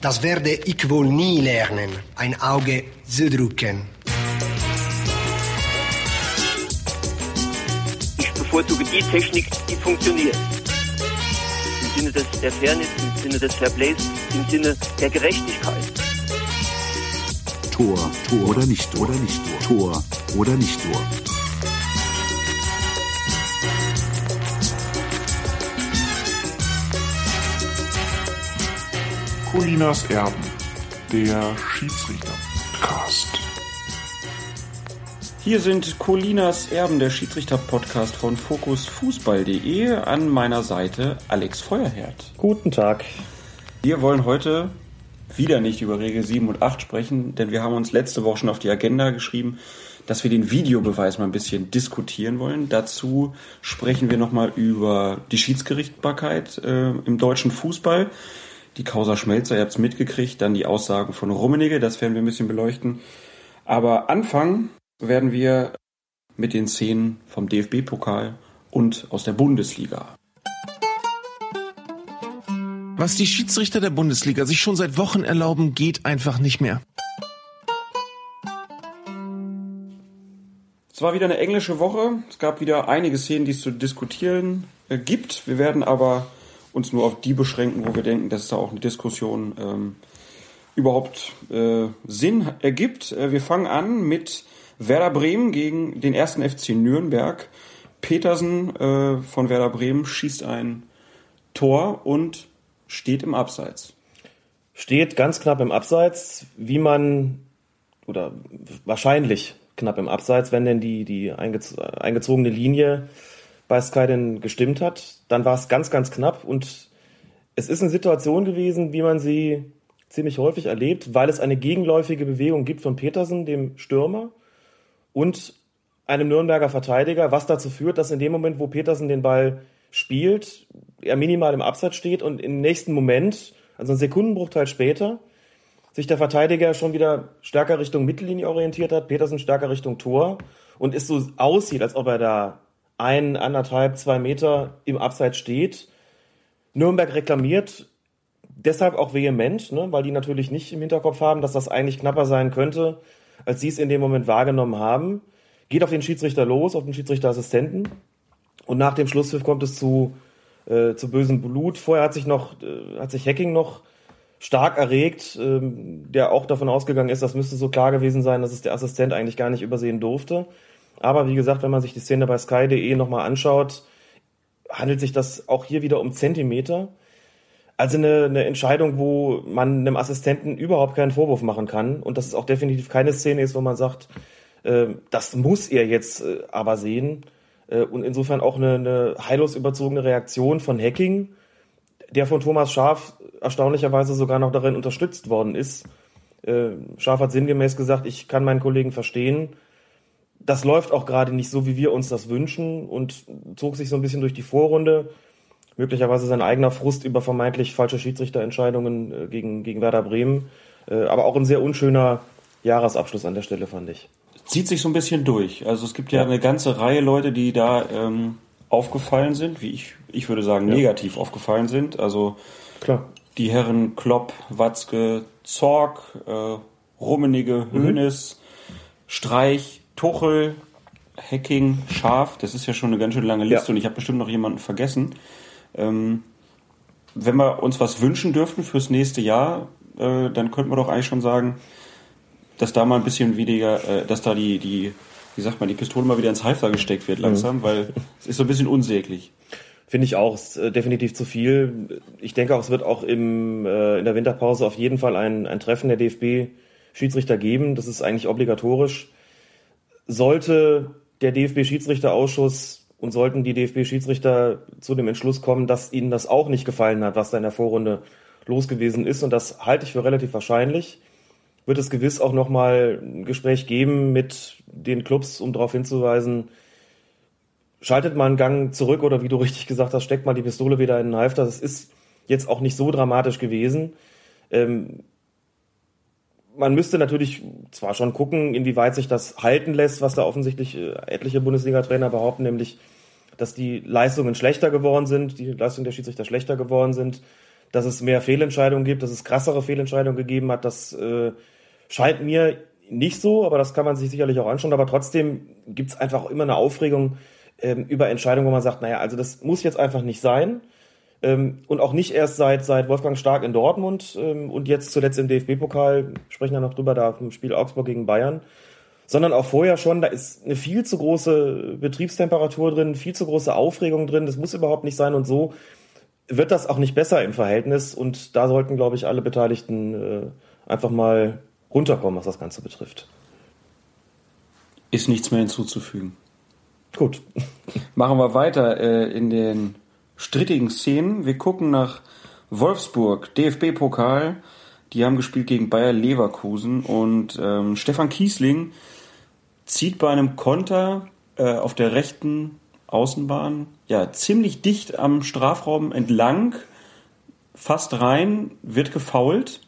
Das werde ich wohl nie lernen, ein Auge zu drücken. Ich bevorzuge die Technik, die funktioniert. Im Sinne des, der Fairness, im Sinne des Fairplays, im Sinne der Gerechtigkeit. Tor, Tor oder nicht Tor, oder nicht Tor, Tor oder nicht Tor. Colinas Erben, der Schiedsrichter-Podcast. Hier sind Colinas Erben, der Schiedsrichter-Podcast von fokusfußball.de. An meiner Seite Alex Feuerherd. Guten Tag. Wir wollen heute wieder nicht über Regel 7 und 8 sprechen, denn wir haben uns letzte Woche schon auf die Agenda geschrieben, dass wir den Videobeweis mal ein bisschen diskutieren wollen. Dazu sprechen wir nochmal über die Schiedsgerichtbarkeit äh, im deutschen Fußball die Causa Schmelzer, ihr habt es mitgekriegt, dann die Aussagen von Rummenigge, das werden wir ein bisschen beleuchten. Aber anfangen werden wir mit den Szenen vom DFB-Pokal und aus der Bundesliga. Was die Schiedsrichter der Bundesliga sich schon seit Wochen erlauben, geht einfach nicht mehr. Es war wieder eine englische Woche. Es gab wieder einige Szenen, die es zu diskutieren äh, gibt. Wir werden aber uns nur auf die beschränken, wo wir denken, dass da auch eine Diskussion ähm, überhaupt äh, Sinn ergibt. Äh, wir fangen an mit Werder Bremen gegen den ersten FC Nürnberg. Petersen äh, von Werder Bremen schießt ein Tor und steht im Abseits. Steht ganz knapp im Abseits, wie man, oder wahrscheinlich knapp im Abseits, wenn denn die, die eingezogene Linie bei Sky denn gestimmt hat, dann war es ganz, ganz knapp. Und es ist eine Situation gewesen, wie man sie ziemlich häufig erlebt, weil es eine gegenläufige Bewegung gibt von Petersen, dem Stürmer, und einem Nürnberger Verteidiger, was dazu führt, dass in dem Moment, wo Petersen den Ball spielt, er minimal im Absatz steht und im nächsten Moment, also einen Sekundenbruchteil später, sich der Verteidiger schon wieder stärker Richtung Mittellinie orientiert hat, Petersen stärker Richtung Tor und es so aussieht, als ob er da ein, anderthalb, zwei Meter im Abseits steht. Nürnberg reklamiert deshalb auch vehement, ne, weil die natürlich nicht im Hinterkopf haben, dass das eigentlich knapper sein könnte, als sie es in dem Moment wahrgenommen haben. Geht auf den Schiedsrichter los, auf den Schiedsrichterassistenten. Und nach dem Schlusspfiff kommt es zu, äh, zu bösem Blut. Vorher hat sich noch, äh, hat sich Hacking noch stark erregt, ähm, der auch davon ausgegangen ist, das müsste so klar gewesen sein, dass es der Assistent eigentlich gar nicht übersehen durfte. Aber wie gesagt, wenn man sich die Szene bei sky.de nochmal anschaut, handelt sich das auch hier wieder um Zentimeter. Also eine, eine Entscheidung, wo man einem Assistenten überhaupt keinen Vorwurf machen kann. Und das ist auch definitiv keine Szene ist, wo man sagt, äh, das muss er jetzt äh, aber sehen. Äh, und insofern auch eine, eine heillos überzogene Reaktion von Hacking, der von Thomas Schaf erstaunlicherweise sogar noch darin unterstützt worden ist. Äh, Schaf hat sinngemäß gesagt, ich kann meinen Kollegen verstehen, das läuft auch gerade nicht so, wie wir uns das wünschen und zog sich so ein bisschen durch die Vorrunde. Möglicherweise sein eigener Frust über vermeintlich falsche Schiedsrichterentscheidungen äh, gegen, gegen Werder Bremen. Äh, aber auch ein sehr unschöner Jahresabschluss an der Stelle, fand ich. Zieht sich so ein bisschen durch. Also es gibt ja, ja. eine ganze Reihe Leute, die da ähm, aufgefallen sind, wie ich, ich würde sagen, ja. negativ aufgefallen sind. Also Klar. die Herren Klopp, Watzke, Zorg, äh, Rummenige, Hönes, mhm. Streich, Tuchel, Hacking, Scharf, das ist ja schon eine ganz schön lange Liste ja. und ich habe bestimmt noch jemanden vergessen. Ähm, wenn wir uns was wünschen dürften fürs nächste Jahr, äh, dann könnten wir doch eigentlich schon sagen, dass da mal ein bisschen weniger, äh, dass da die, die, wie sagt man, die Pistole mal wieder ins Halfter gesteckt wird langsam, mhm. weil es ist so ein bisschen unsäglich. Finde ich auch, ist äh, definitiv zu viel. Ich denke auch, es wird auch im, äh, in der Winterpause auf jeden Fall ein, ein Treffen der DFB-Schiedsrichter geben. Das ist eigentlich obligatorisch sollte der DFB-Schiedsrichterausschuss und sollten die DFB-Schiedsrichter zu dem Entschluss kommen, dass ihnen das auch nicht gefallen hat, was da in der Vorrunde los gewesen ist, und das halte ich für relativ wahrscheinlich, wird es gewiss auch nochmal ein Gespräch geben mit den Clubs, um darauf hinzuweisen, schaltet mal einen Gang zurück oder wie du richtig gesagt hast, steckt mal die Pistole wieder in den Halfter. Das ist jetzt auch nicht so dramatisch gewesen. Ähm, man müsste natürlich zwar schon gucken, inwieweit sich das halten lässt, was da offensichtlich äh, etliche Bundesliga-Trainer behaupten, nämlich, dass die Leistungen schlechter geworden sind, die Leistungen der Schiedsrichter schlechter geworden sind. dass es mehr Fehlentscheidungen gibt, dass es krassere Fehlentscheidungen gegeben hat. Das äh, scheint mir nicht so, aber das kann man sich sicherlich auch anschauen. Aber trotzdem gibt es einfach immer eine Aufregung ähm, über Entscheidungen, wo man sagt, naja, also das muss jetzt einfach nicht sein. Ähm, und auch nicht erst seit, seit Wolfgang Stark in Dortmund ähm, und jetzt zuletzt im DFB-Pokal, sprechen wir noch drüber, da im Spiel Augsburg gegen Bayern, sondern auch vorher schon, da ist eine viel zu große Betriebstemperatur drin, viel zu große Aufregung drin, das muss überhaupt nicht sein und so wird das auch nicht besser im Verhältnis und da sollten, glaube ich, alle Beteiligten äh, einfach mal runterkommen, was das Ganze betrifft. Ist nichts mehr hinzuzufügen. Gut. Machen wir weiter äh, in den strittigen Szenen. Wir gucken nach Wolfsburg, DFB-Pokal. Die haben gespielt gegen Bayer Leverkusen und ähm, Stefan Kiesling zieht bei einem Konter äh, auf der rechten Außenbahn ja ziemlich dicht am Strafraum entlang, fast rein, wird gefault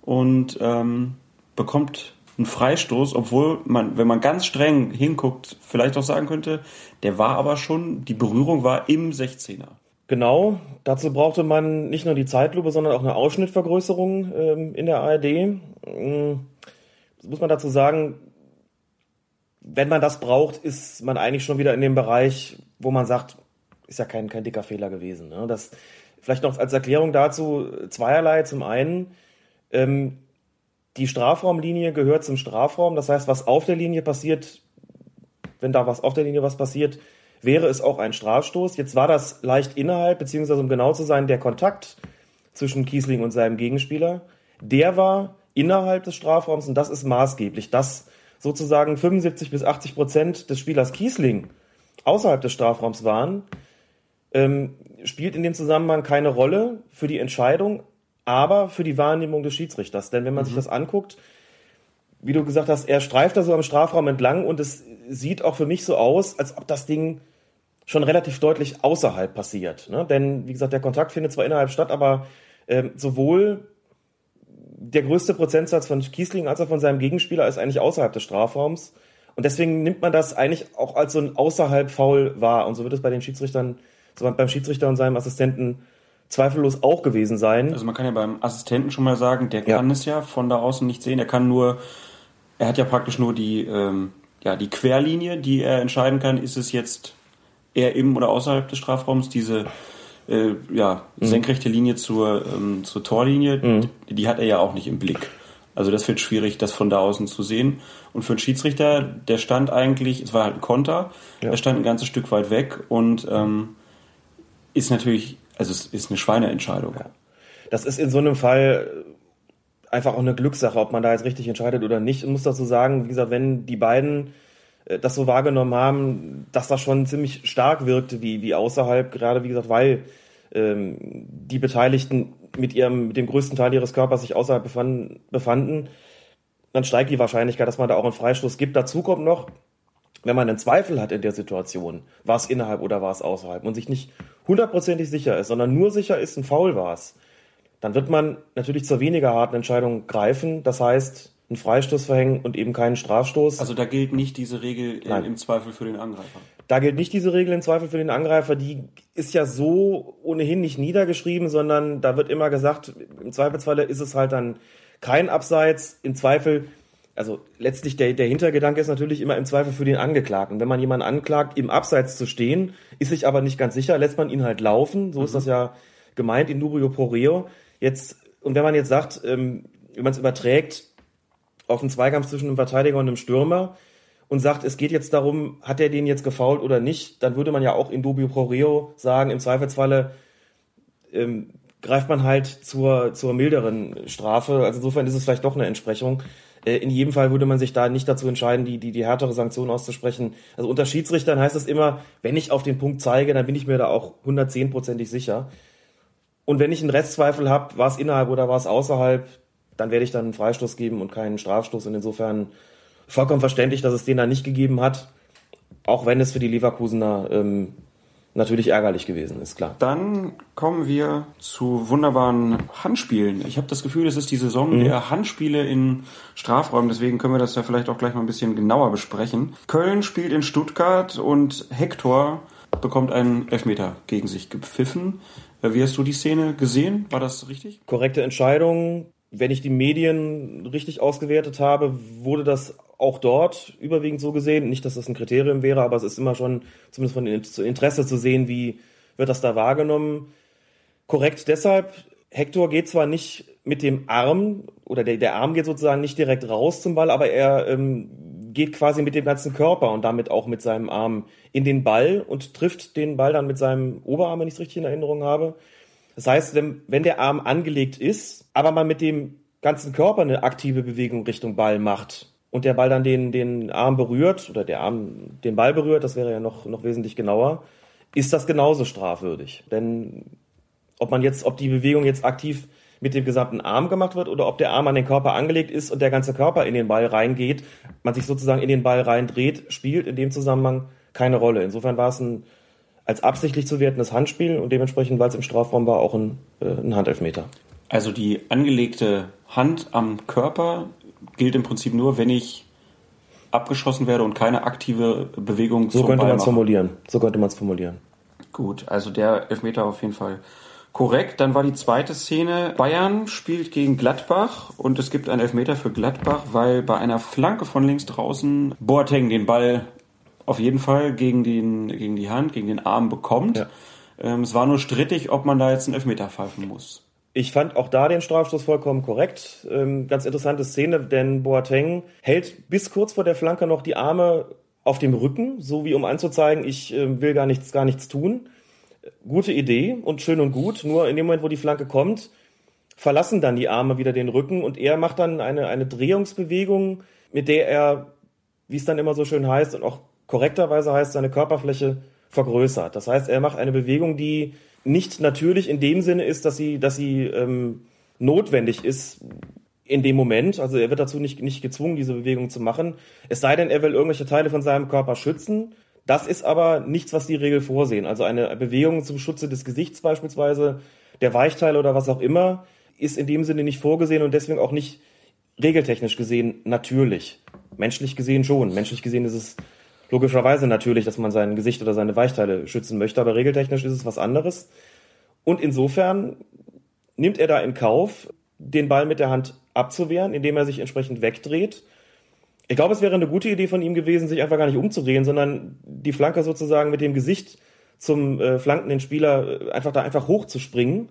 und ähm, bekommt einen Freistoß, obwohl man, wenn man ganz streng hinguckt, vielleicht auch sagen könnte, der war aber schon, die Berührung war im 16er. Genau, dazu brauchte man nicht nur die Zeitlupe, sondern auch eine Ausschnittvergrößerung ähm, in der ARD. Ähm, muss man dazu sagen, wenn man das braucht, ist man eigentlich schon wieder in dem Bereich, wo man sagt, ist ja kein, kein dicker Fehler gewesen. Ne? Das vielleicht noch als Erklärung dazu zweierlei. Zum einen, ähm, die Strafraumlinie gehört zum Strafraum. Das heißt, was auf der Linie passiert, wenn da was auf der Linie was passiert, wäre es auch ein Strafstoß. Jetzt war das leicht innerhalb, beziehungsweise um genau zu sein, der Kontakt zwischen Kiesling und seinem Gegenspieler, der war innerhalb des Strafraums und das ist maßgeblich. Dass sozusagen 75 bis 80 Prozent des Spielers Kiesling außerhalb des Strafraums waren, ähm, spielt in dem Zusammenhang keine Rolle für die Entscheidung, aber für die Wahrnehmung des Schiedsrichters. Denn wenn man mhm. sich das anguckt, wie du gesagt hast, er streift da so am Strafraum entlang und es sieht auch für mich so aus, als ob das Ding schon relativ deutlich außerhalb passiert. Ne? Denn, wie gesagt, der Kontakt findet zwar innerhalb statt, aber ähm, sowohl der größte Prozentsatz von Kiesling als auch von seinem Gegenspieler ist eigentlich außerhalb des Strafraums. Und deswegen nimmt man das eigentlich auch als so ein außerhalb Foul wahr. Und so wird es bei den Schiedsrichtern, so beim Schiedsrichter und seinem Assistenten zweifellos auch gewesen sein. Also man kann ja beim Assistenten schon mal sagen, der kann ja. es ja von da außen nicht sehen. Er kann nur, er hat ja praktisch nur die, ähm, ja, die Querlinie, die er entscheiden kann, ist es jetzt eher im oder außerhalb des Strafraums. Diese äh, ja, mhm. senkrechte Linie zur, ähm, zur Torlinie, mhm. die, die hat er ja auch nicht im Blick. Also das wird schwierig, das von da außen zu sehen. Und für einen Schiedsrichter, der stand eigentlich, es war halt ein Konter, ja. der stand ein ganzes Stück weit weg und ähm, ist natürlich also es ist eine Schweineentscheidung. Ja. Das ist in so einem Fall einfach auch eine Glückssache, ob man da jetzt richtig entscheidet oder nicht. Ich muss dazu sagen, wie gesagt, wenn die beiden äh, das so wahrgenommen haben, dass das schon ziemlich stark wirkte, wie, wie außerhalb, gerade wie gesagt, weil ähm, die Beteiligten mit ihrem, mit dem größten Teil ihres Körpers sich außerhalb befanden, befanden, dann steigt die Wahrscheinlichkeit, dass man da auch einen Freistoß gibt. Dazu kommt noch, wenn man einen Zweifel hat in der Situation, war es innerhalb oder war es außerhalb und sich nicht hundertprozentig sicher ist, sondern nur sicher ist, ein Foul war es, dann wird man natürlich zur weniger harten Entscheidung greifen. Das heißt, einen Freistoß verhängen und eben keinen Strafstoß. Also da gilt nicht diese Regel Nein. im Zweifel für den Angreifer. Da gilt nicht diese Regel im Zweifel für den Angreifer. Die ist ja so ohnehin nicht niedergeschrieben, sondern da wird immer gesagt, im Zweifelsfalle ist es halt dann kein Abseits. Im Zweifel also letztlich der, der Hintergedanke ist natürlich immer im Zweifel für den Angeklagten. Wenn man jemanden anklagt, im Abseits zu stehen, ist sich aber nicht ganz sicher, lässt man ihn halt laufen. So mhm. ist das ja gemeint in dubio pro reo. Jetzt, und wenn man jetzt sagt, ähm, wenn man es überträgt auf einen Zweikampf zwischen einem Verteidiger und einem Stürmer und sagt, es geht jetzt darum, hat er den jetzt gefault oder nicht, dann würde man ja auch in dubio pro reo sagen, im Zweifelsfalle ähm, greift man halt zur, zur milderen Strafe. Also insofern ist es vielleicht doch eine Entsprechung. Äh, in jedem Fall würde man sich da nicht dazu entscheiden, die, die, die härtere Sanktion auszusprechen. Also unter Schiedsrichtern heißt es immer, wenn ich auf den Punkt zeige, dann bin ich mir da auch 110-prozentig sicher. Und wenn ich einen Restzweifel habe, war es innerhalb oder war es außerhalb, dann werde ich dann einen Freistoß geben und keinen Strafstoß. Und insofern vollkommen verständlich, dass es den da nicht gegeben hat. Auch wenn es für die Leverkusener ähm, natürlich ärgerlich gewesen ist, klar. Dann kommen wir zu wunderbaren Handspielen. Ich habe das Gefühl, es ist die Saison mhm. der Handspiele in Strafräumen, deswegen können wir das ja vielleicht auch gleich mal ein bisschen genauer besprechen. Köln spielt in Stuttgart und Hector bekommt einen Elfmeter gegen sich gepfiffen. Äh, wie hast du die Szene gesehen? War das richtig? Korrekte Entscheidung. Wenn ich die Medien richtig ausgewertet habe, wurde das auch dort überwiegend so gesehen. Nicht, dass das ein Kriterium wäre, aber es ist immer schon zumindest von Interesse zu sehen, wie wird das da wahrgenommen. Korrekt deshalb, Hector geht zwar nicht mit dem Arm, oder der, der Arm geht sozusagen nicht direkt raus zum Ball, aber er ähm, geht quasi mit dem ganzen Körper und damit auch mit seinem Arm in den Ball und trifft den Ball dann mit seinem Oberarm, wenn ich es richtig in Erinnerung habe. Das heißt, wenn, wenn der Arm angelegt ist, aber man mit dem ganzen Körper eine aktive Bewegung Richtung Ball macht und der Ball dann den, den Arm berührt oder der Arm den Ball berührt, das wäre ja noch, noch wesentlich genauer, ist das genauso strafwürdig. Denn ob man jetzt, ob die Bewegung jetzt aktiv mit dem gesamten Arm gemacht wird oder ob der Arm an den Körper angelegt ist und der ganze Körper in den Ball reingeht, man sich sozusagen in den Ball reindreht, spielt in dem Zusammenhang keine Rolle. Insofern war es ein als absichtlich zu wertendes Handspiel und dementsprechend, weil es im Strafraum war, auch ein, äh, ein Handelfmeter. Also die angelegte Hand am Körper gilt im Prinzip nur, wenn ich abgeschossen werde und keine aktive Bewegung so könnte man es formulieren. So könnte man es formulieren. Gut, also der Elfmeter auf jeden Fall korrekt. Dann war die zweite Szene, Bayern spielt gegen Gladbach und es gibt einen Elfmeter für Gladbach, weil bei einer Flanke von links draußen Boateng den Ball auf jeden Fall gegen, den, gegen die Hand, gegen den Arm bekommt. Ja. Ähm, es war nur strittig, ob man da jetzt einen Elfmeter pfeifen muss. Ich fand auch da den Strafstoß vollkommen korrekt. Ähm, ganz interessante Szene, denn Boateng hält bis kurz vor der Flanke noch die Arme auf dem Rücken, so wie um anzuzeigen, ich äh, will gar nichts, gar nichts tun. Gute Idee und schön und gut. Nur in dem Moment, wo die Flanke kommt, verlassen dann die Arme wieder den Rücken und er macht dann eine, eine Drehungsbewegung, mit der er, wie es dann immer so schön heißt und auch korrekterweise heißt, seine Körperfläche vergrößert. Das heißt, er macht eine Bewegung, die nicht natürlich in dem Sinne ist, dass sie, dass sie ähm, notwendig ist in dem Moment. Also er wird dazu nicht, nicht gezwungen, diese Bewegung zu machen. Es sei denn, er will irgendwelche Teile von seinem Körper schützen. Das ist aber nichts, was die Regel vorsehen. Also eine Bewegung zum Schutze des Gesichts beispielsweise, der Weichteile oder was auch immer, ist in dem Sinne nicht vorgesehen und deswegen auch nicht regeltechnisch gesehen natürlich. Menschlich gesehen schon. Menschlich gesehen ist es logischerweise natürlich, dass man sein Gesicht oder seine Weichteile schützen möchte, aber regeltechnisch ist es was anderes. Und insofern nimmt er da in Kauf, den Ball mit der Hand abzuwehren, indem er sich entsprechend wegdreht. Ich glaube, es wäre eine gute Idee von ihm gewesen, sich einfach gar nicht umzudrehen, sondern die Flanke sozusagen mit dem Gesicht zum äh, flankenden Spieler äh, einfach da einfach hochzuspringen.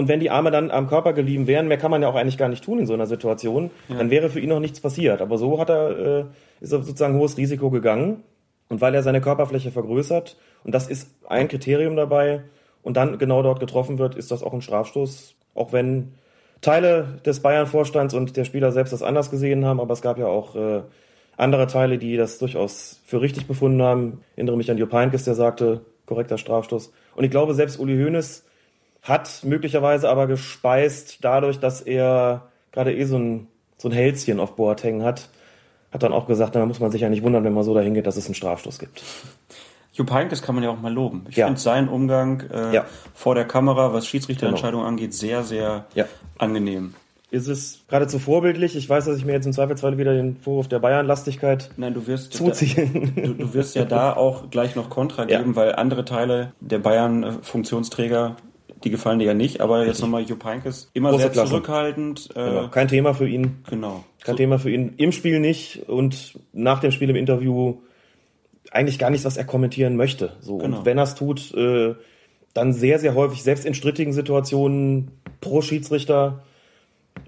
Und wenn die Arme dann am Körper geliehen wären, mehr kann man ja auch eigentlich gar nicht tun in so einer Situation, ja. dann wäre für ihn noch nichts passiert. Aber so hat er, äh, ist er sozusagen hohes Risiko gegangen. Und weil er seine Körperfläche vergrößert, und das ist ein Kriterium dabei, und dann genau dort getroffen wird, ist das auch ein Strafstoß, auch wenn Teile des Bayern-Vorstands und der Spieler selbst das anders gesehen haben, aber es gab ja auch äh, andere Teile, die das durchaus für richtig befunden haben. Ich erinnere mich an Jupp Heynckes, der sagte, korrekter Strafstoß. Und ich glaube, selbst Uli Hoeneß hat möglicherweise aber gespeist dadurch, dass er gerade eh so ein, so ein Hälschen auf Boateng hat, hat dann auch gesagt, da muss man sich ja nicht wundern, wenn man so dahin geht, dass es einen Strafstoß gibt. Jupp Heynckes kann man ja auch mal loben. Ich ja. finde seinen Umgang äh, ja. vor der Kamera, was Schiedsrichterentscheidungen genau. angeht, sehr, sehr ja. angenehm. Ist es geradezu vorbildlich? Ich weiß, dass ich mir jetzt im Zweifelsfall wieder den Vorwurf der Bayernlastigkeit Nein, du wirst zuziehen. Da, du, du, wirst ja da auch gleich noch Kontra geben, weil andere Teile der Bayern-Funktionsträger die gefallen dir ja nicht, aber jetzt nochmal Jupp Heynckes immer Große sehr Klasse. zurückhaltend. Äh, genau. Kein Thema für ihn. Genau. Kein so. Thema für ihn. Im Spiel nicht und nach dem Spiel im Interview eigentlich gar nichts, was er kommentieren möchte. So. Genau. Und wenn er es tut, äh, dann sehr, sehr häufig, selbst in strittigen Situationen pro Schiedsrichter,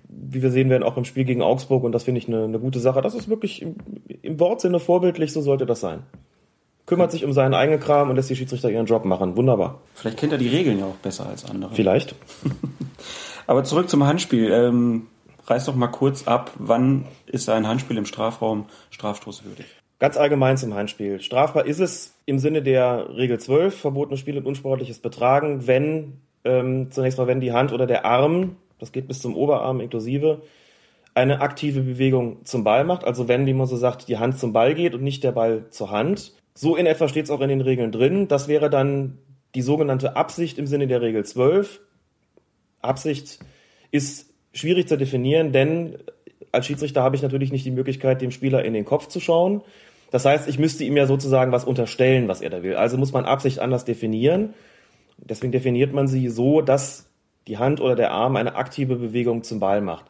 wie wir sehen werden, auch im Spiel gegen Augsburg. Und das finde ich eine, eine gute Sache. Das ist wirklich im, im Wortsinne vorbildlich, so sollte das sein kümmert sich um seinen eigenen Kram und lässt die Schiedsrichter ihren Job machen. Wunderbar. Vielleicht kennt er die Regeln ja auch besser als andere. Vielleicht. Aber zurück zum Handspiel. Ähm, reiß doch mal kurz ab, wann ist ein Handspiel im Strafraum strafstoßwürdig? Ganz allgemein zum Handspiel. Strafbar ist es im Sinne der Regel 12, verbotenes Spiel und unsportliches Betragen, wenn ähm, zunächst mal, wenn die Hand oder der Arm, das geht bis zum Oberarm inklusive, eine aktive Bewegung zum Ball macht. Also wenn, wie man so sagt, die Hand zum Ball geht und nicht der Ball zur Hand. So in etwa steht es auch in den Regeln drin. Das wäre dann die sogenannte Absicht im Sinne der Regel 12. Absicht ist schwierig zu definieren, denn als Schiedsrichter habe ich natürlich nicht die Möglichkeit, dem Spieler in den Kopf zu schauen. Das heißt, ich müsste ihm ja sozusagen was unterstellen, was er da will. Also muss man Absicht anders definieren. Deswegen definiert man sie so, dass die Hand oder der Arm eine aktive Bewegung zum Ball macht.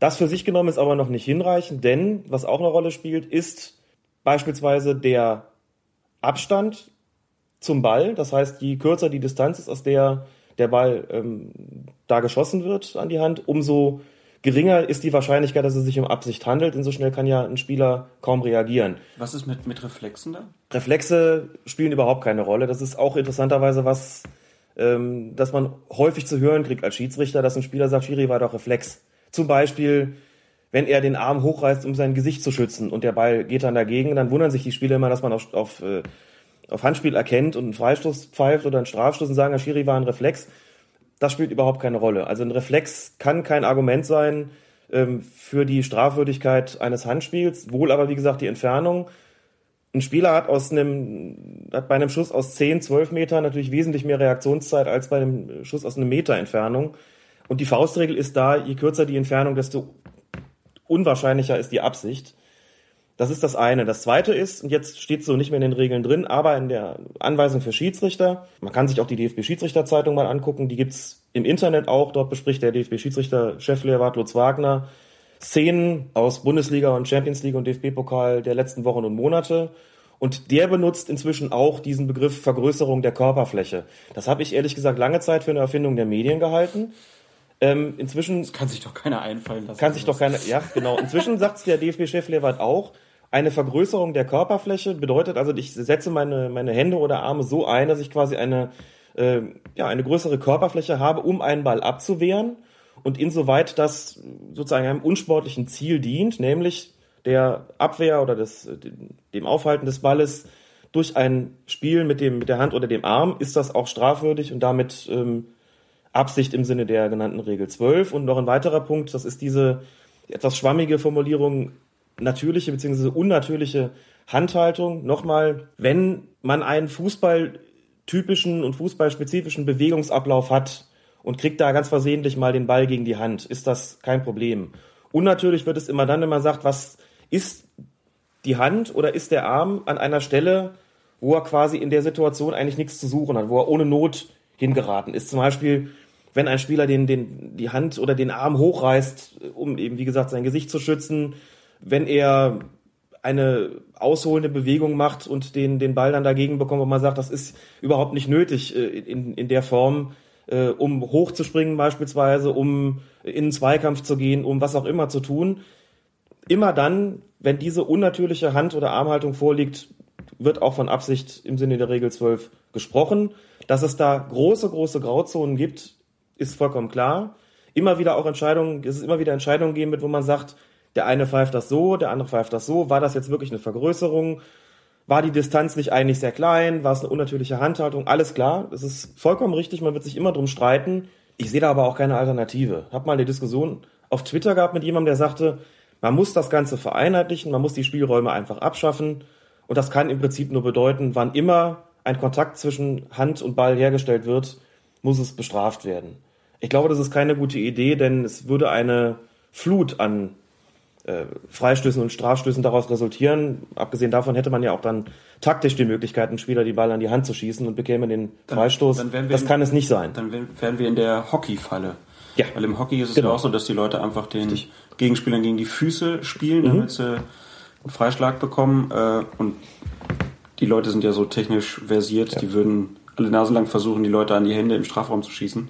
Das für sich genommen ist aber noch nicht hinreichend, denn was auch eine Rolle spielt, ist beispielsweise der Abstand zum Ball. Das heißt, je kürzer die Distanz ist, aus der der Ball ähm, da geschossen wird an die Hand, umso geringer ist die Wahrscheinlichkeit, dass es sich um Absicht handelt. Denn so schnell kann ja ein Spieler kaum reagieren. Was ist mit, mit Reflexen da? Reflexe spielen überhaupt keine Rolle. Das ist auch interessanterweise was, ähm, dass man häufig zu hören kriegt als Schiedsrichter, dass ein Spieler sagt, Schiri war doch Reflex. Zum Beispiel, wenn er den Arm hochreißt, um sein Gesicht zu schützen und der Ball geht dann dagegen, dann wundern sich die Spieler immer, dass man auf, auf, äh, auf Handspiel erkennt und einen Freistoß pfeift oder einen Strafstoß und sagen, der Schiri war ein Reflex. Das spielt überhaupt keine Rolle. Also ein Reflex kann kein Argument sein ähm, für die Strafwürdigkeit eines Handspiels, wohl aber, wie gesagt, die Entfernung. Ein Spieler hat aus einem, hat bei einem Schuss aus 10, 12 Metern natürlich wesentlich mehr Reaktionszeit als bei einem Schuss aus einem Meter Entfernung. Und die Faustregel ist da, je kürzer die Entfernung, desto unwahrscheinlicher ist die Absicht. Das ist das eine. Das zweite ist, und jetzt steht so nicht mehr in den Regeln drin, aber in der Anweisung für Schiedsrichter, man kann sich auch die DFB-Schiedsrichterzeitung mal angucken, die gibt's im Internet auch, dort bespricht der DFB-Schiedsrichter Cheflehrwart Lutz Wagner Szenen aus Bundesliga und Champions League und DFB-Pokal der letzten Wochen und Monate. Und der benutzt inzwischen auch diesen Begriff Vergrößerung der Körperfläche. Das habe ich ehrlich gesagt lange Zeit für eine Erfindung der Medien gehalten. Ähm, inzwischen das kann sich doch keiner einfallen lassen. Kann sich doch keiner. Ja, genau. Inzwischen sagt der DFB-Chef Lewert auch, eine Vergrößerung der Körperfläche bedeutet also, ich setze meine, meine Hände oder Arme so ein, dass ich quasi eine, äh, ja, eine größere Körperfläche habe, um einen Ball abzuwehren. Und insoweit das sozusagen einem unsportlichen Ziel dient, nämlich der Abwehr oder des, dem Aufhalten des Balles durch ein Spiel mit, dem, mit der Hand oder dem Arm, ist das auch strafwürdig und damit ähm, Absicht im Sinne der genannten Regel 12. Und noch ein weiterer Punkt, das ist diese etwas schwammige Formulierung natürliche bzw. unnatürliche Handhaltung. Nochmal, wenn man einen fußballtypischen und fußballspezifischen Bewegungsablauf hat und kriegt da ganz versehentlich mal den Ball gegen die Hand, ist das kein Problem. Unnatürlich wird es immer dann, wenn man sagt, was ist die Hand oder ist der Arm an einer Stelle, wo er quasi in der Situation eigentlich nichts zu suchen hat, wo er ohne Not hingeraten ist. Zum Beispiel, wenn ein Spieler den, den, die Hand oder den Arm hochreißt, um eben, wie gesagt, sein Gesicht zu schützen, wenn er eine ausholende Bewegung macht und den, den Ball dann dagegen bekommt, wo man sagt, das ist überhaupt nicht nötig äh, in, in der Form, äh, um hochzuspringen beispielsweise, um in einen Zweikampf zu gehen, um was auch immer zu tun. Immer dann, wenn diese unnatürliche Hand- oder Armhaltung vorliegt, wird auch von Absicht im Sinne der Regel 12 gesprochen. Dass es da große, große Grauzonen gibt, ist vollkommen klar. Immer wieder auch Entscheidungen, es ist immer wieder Entscheidungen geben wird, wo man sagt, der eine pfeift das so, der andere pfeift das so. War das jetzt wirklich eine Vergrößerung? War die Distanz nicht eigentlich sehr klein? War es eine unnatürliche Handhaltung? Alles klar, das ist vollkommen richtig, man wird sich immer drum streiten. Ich sehe da aber auch keine Alternative. Hab mal eine Diskussion auf Twitter gehabt mit jemandem, der sagte, man muss das Ganze vereinheitlichen, man muss die Spielräume einfach abschaffen. Und das kann im Prinzip nur bedeuten, wann immer ein Kontakt zwischen Hand und Ball hergestellt wird, muss es bestraft werden. Ich glaube, das ist keine gute Idee, denn es würde eine Flut an äh, Freistößen und Strafstößen daraus resultieren. Abgesehen davon hätte man ja auch dann taktisch die Möglichkeit, einen Spieler die Ball an die Hand zu schießen und bekäme den dann, Freistoß. Dann das in, kann es nicht sein. Dann wären wir in der Hockeyfalle. Ja. Weil im Hockey ist es genau. ja auch so, dass die Leute einfach den Richtig. Gegenspielern gegen die Füße spielen, mhm. damit sie einen Freischlag bekommen. Äh, und die Leute sind ja so technisch versiert, ja. die würden alle Nase lang versuchen, die Leute an die Hände im Strafraum zu schießen.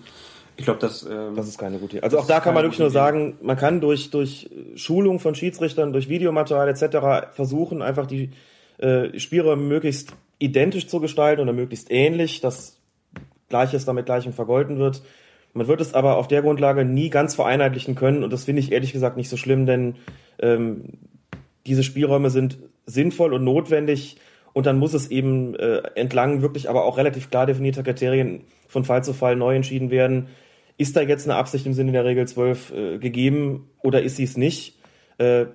Ich glaube, das. Ähm, das ist keine gute Idee. Also auch da kann man wirklich nur sagen, man kann durch, durch Schulung von Schiedsrichtern, durch Videomaterial etc. versuchen, einfach die äh, Spielräume möglichst identisch zu gestalten oder möglichst ähnlich, dass Gleiches damit Gleichem vergolten wird. Man wird es aber auf der Grundlage nie ganz vereinheitlichen können und das finde ich ehrlich gesagt nicht so schlimm, denn ähm, diese Spielräume sind sinnvoll und notwendig und dann muss es eben äh, entlang wirklich aber auch relativ klar definierter Kriterien von Fall zu Fall neu entschieden werden ist da jetzt eine Absicht im Sinne der Regel 12 äh, gegeben oder ist sie es nicht? Äh,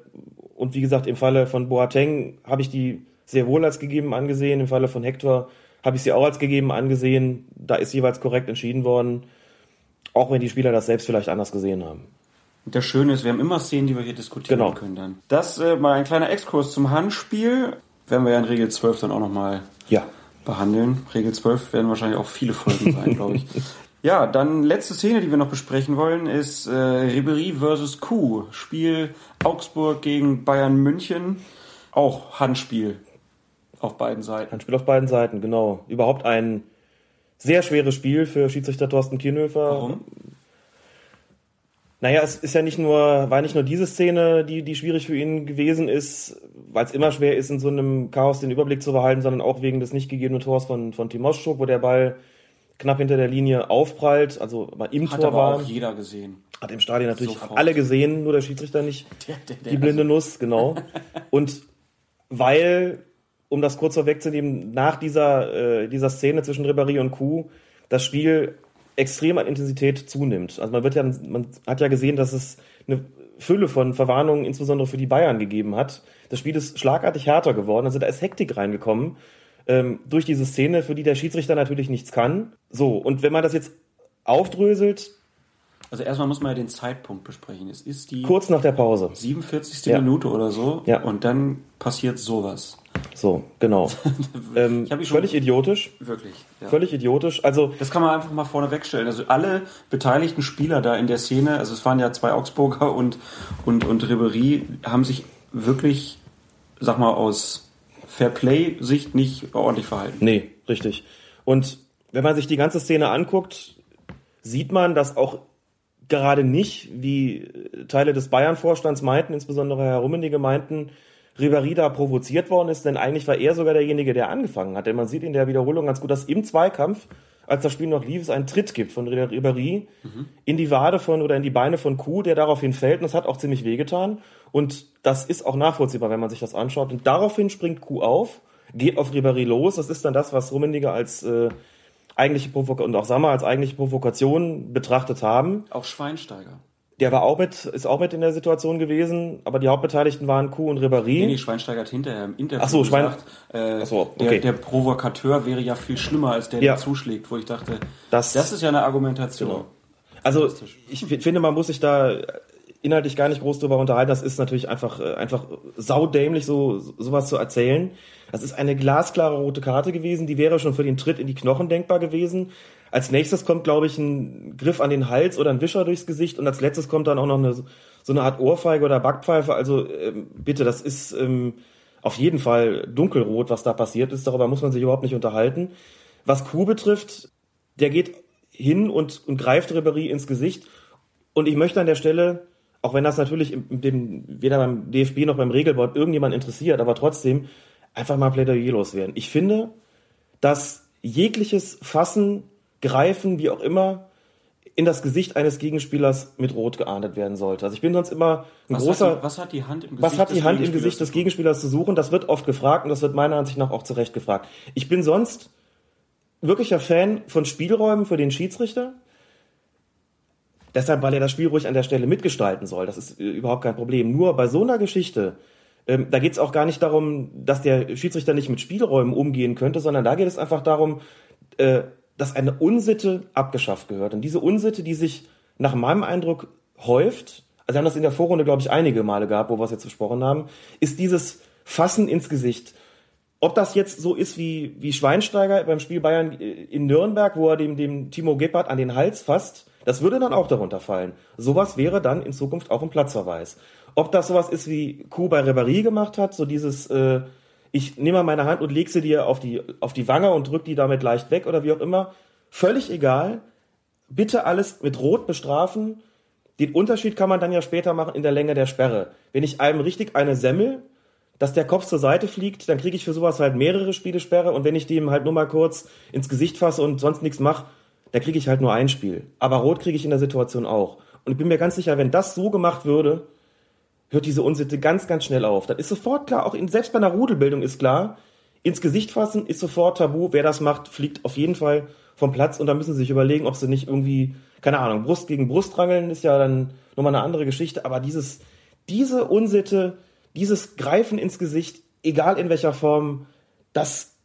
und wie gesagt, im Falle von Boateng habe ich die sehr wohl als gegeben angesehen. Im Falle von Hector habe ich sie auch als gegeben angesehen. Da ist jeweils korrekt entschieden worden, auch wenn die Spieler das selbst vielleicht anders gesehen haben. Das Schöne ist, wir haben immer Szenen, die wir hier diskutieren genau. können dann. Das äh, mal ein kleiner Exkurs zum Handspiel werden wir ja in Regel 12 dann auch nochmal ja. behandeln. Regel 12 werden wahrscheinlich auch viele Folgen sein, glaube ich. Ja, dann letzte Szene, die wir noch besprechen wollen, ist äh, Ribery versus Kuh. Spiel Augsburg gegen Bayern München. Auch Handspiel auf beiden Seiten. Handspiel auf beiden Seiten, genau. Überhaupt ein sehr schweres Spiel für Schiedsrichter Thorsten Kienhöfer. Warum? Naja, es ist ja nicht nur, war nicht nur diese Szene, die, die schwierig für ihn gewesen ist, weil es immer schwer ist, in so einem Chaos den Überblick zu behalten, sondern auch wegen des nicht gegebenen Tors von, von Timoschuk, wo der Ball knapp hinter der Linie aufprallt, also im Hat Tor aber war. auch jeder gesehen. Hat im Stadion natürlich Sofort. alle gesehen, nur der Schiedsrichter nicht. Der- der- der- die blinde Nuss, genau. Und weil, um das kurz vorwegzunehmen, nach dieser, äh, dieser Szene zwischen Ribéry und Kuh das Spiel extrem an Intensität zunimmt. Also man wird ja, man hat ja gesehen, dass es eine Fülle von Verwarnungen, insbesondere für die Bayern, gegeben hat. Das Spiel ist schlagartig härter geworden. Also da ist Hektik reingekommen ähm, durch diese Szene, für die der Schiedsrichter natürlich nichts kann. So, und wenn man das jetzt aufdröselt, Also erstmal muss man ja den Zeitpunkt besprechen. Es ist die kurz nach der Pause. 47. Ja. Minute oder so Ja. und dann passiert sowas. So, genau. ähm, völlig idiotisch. Wirklich. Ja. Völlig idiotisch. Also, Das kann man einfach mal vorne wegstellen. Also alle beteiligten Spieler da in der Szene, also es waren ja zwei Augsburger und, und, und Ribery, haben sich wirklich, sag mal, aus Fairplay-Sicht nicht ordentlich verhalten. nee, richtig. Und wenn man sich die ganze Szene anguckt, sieht man, dass auch gerade nicht, wie Teile des Bayern-Vorstands meinten, insbesondere Herr Rummenigge meinten, Ribéry da provoziert worden ist, denn eigentlich war er sogar derjenige, der angefangen hat. Denn man sieht in der Wiederholung ganz gut, dass im Zweikampf, als das Spiel noch lief, es einen Tritt gibt von Ribéry in die Wade von oder in die Beine von Kuh, der daraufhin fällt und das hat auch ziemlich wehgetan. Und das ist auch nachvollziehbar, wenn man sich das anschaut. Und daraufhin springt Kuh auf, geht auf Ribéry los. Das ist dann das, was Rummenigge als äh, eigentliche Provokation und auch Sammer als eigentliche Provokation betrachtet haben. Auch Schweinsteiger. Der war auch mit, ist auch mit in der Situation gewesen, aber die Hauptbeteiligten waren Kuh und Ribéry. Nee, nee, Schweinsteiger hat hinterher im Interview Ach so, Schwein- gesagt, äh, Ach so, okay. der, der Provokateur wäre ja viel schlimmer als der, Ja. der zuschlägt, wo ich dachte, Das- das, ist ja eine Argumentation. Genau. Also ich fi- finde, man muss sich da inhaltlich gar nicht groß drüber unterhalten. Das ist natürlich einfach, äh, einfach saudämlich, so sowas zu erzählen. Das ist eine glasklare rote Karte gewesen. Die wäre schon für den Tritt in die Knochen denkbar gewesen. Als nächstes kommt, glaube ich, ein Griff an den Hals oder ein Wischer durchs Gesicht und als letztes kommt dann auch noch eine, so eine Art Ohrfeige oder Backpfeife. Also ähm, bitte, das ist ähm, auf jeden Fall dunkelrot, was da passiert ist. Darüber muss man sich überhaupt nicht unterhalten. Was Kuh betrifft, der geht hin und, und greift Ribéry ins Gesicht. Und ich möchte an der Stelle, auch wenn das natürlich im, dem, weder beim DFB noch beim Regelboard irgendjemand interessiert, aber trotzdem einfach mal Plädoyer loswerden. Ich finde, dass jegliches Fassen, Greifen, wie auch immer, in das Gesicht eines Gegenspielers mit Rot geahndet werden sollte. Also ich bin sonst immer ein Was, großer... hat die, was hat die Hand im Gesicht Was hat die des Hand im Gegenspielers Gesicht des? Gegenspielers zu suchen? Das wird oft gefragt und das wird meiner Ansicht nach auch zu Recht gefragt. Ich bin sonst wirklicher Fan von Spielräumen für den Schiedsrichter. Deshalb, weil er das Spiel ruhig an der Stelle mitgestalten soll. Das ist äh, überhaupt kein Problem. Nur bei so einer Geschichte, ähm, da geht es auch gar nicht darum, dass der Schiedsrichter nicht mit Spielräumen umgehen könnte, sondern da geht es einfach darum, äh, dass eine Unsitte abgeschafft gehört. Und diese Unsitte, die sich nach meinem Eindruck häuft, also wir haben das in der Vorrunde, glaube ich, einige Male gehabt, wo wir es jetzt besprochen haben, ist dieses Fassen ins Gesicht. Ob das jetzt so ist wie, wie Schweinsteiger beim Spiel Bayern äh, in Nürnberg, wo er dem, dem Timo Gebhardt an den Hals fasst, das würde dann auch darunter fallen. Sowas wäre dann in Zukunft auch ein Platzverweis. Ob das sowas ist, wie Kuh bei Ribéry gemacht hat, so dieses, äh, ich nehme mal meine Hand und leg sie dir auf die, auf die Wange und drück die damit leicht weg oder wie auch immer, völlig egal. Bitte alles mit Rot bestrafen. Den Unterschied kann man dann ja später machen in der Länge der Sperre. Wenn ich einem richtig eine Semmel, dass der Kopf zur Seite fliegt, dann kriege ich für sowas halt mehrere Spiele Sperre und wenn ich dem halt nur mal kurz ins Gesicht fasse und sonst nichts mache, dann kriege ich halt nur ein Spiel. Aber Rot kriege ich in der Situation auch. Und ich bin mir ganz sicher, wenn das so gemacht würde, hört diese Unsitte ganz, ganz schnell auf. Dann ist sofort klar, auch in, selbst bei einer Rudelbildung ist klar, ins Gesicht fassen ist sofort tabu. Wer das macht, fliegt auf jeden Fall vom Platz und da müssen sie sich überlegen, ob sie nicht irgendwie, keine Ahnung, Brust gegen Brust rangeln, ist ja dann nochmal eine andere Geschichte. Aber dieses, diese Unsitte, dieses Greifen ins Gesicht, egal in welcher Form, das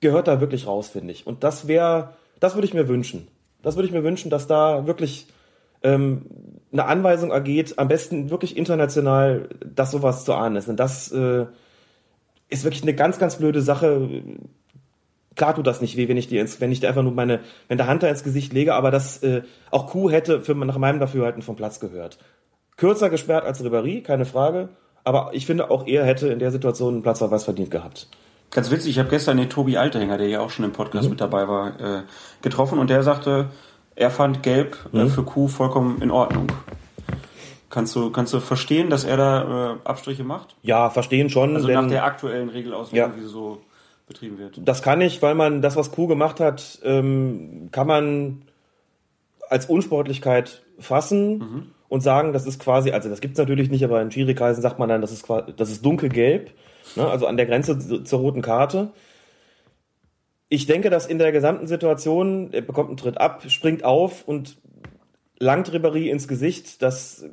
gehört da wirklich raus, finde ich. Und das wäre, das würde ich mir wünschen. Das würde ich mir wünschen, dass da wirklich ähm, eine Anweisung ergeht, am besten wirklich international, dass sowas zu ahnen ist. Und das, äh, ist wirklich eine ganz, ganz blöde Sache. Klar tut das nicht weh, wenn ich dir ins, wenn ich dir einfach nur meine, wenn der da ins Gesicht lege, aber das äh, auch Kuh hätte für nach meinem Dafürhalten vom Platz gehört. Kürzer gesperrt als Ribéry, keine Frage. Aber ich finde auch er hätte in der Situation einen Platzverweis verdient gehabt. Ganz witzig, ich habe gestern den Tobi Altehänger, der ja auch schon im Podcast mhm. mit dabei war, äh, getroffen und der sagte, er fand Gelb äh, mhm. für Kuh vollkommen in Ordnung. Kannst du, kannst du verstehen, dass er da äh, Abstriche macht? Ja, verstehen schon. Also nach der aktuellen Regelauslegung, ja. wie sie so betrieben wird. Das kann ich, weil man das, was Kuh gemacht hat, ähm, kann man als Unsportlichkeit fassen mhm. Und sagen, das ist quasi, also das gibt's natürlich nicht, aber in Schiri-Kreisen sagt man dann, das ist quasi, das ist dunkelgelb, ne, also an der Grenze zur roten Karte. Ich denke, dass in der gesamten Situation, er bekommt einen Tritt ab, springt auf und langt Ribéry ins Gesicht. Das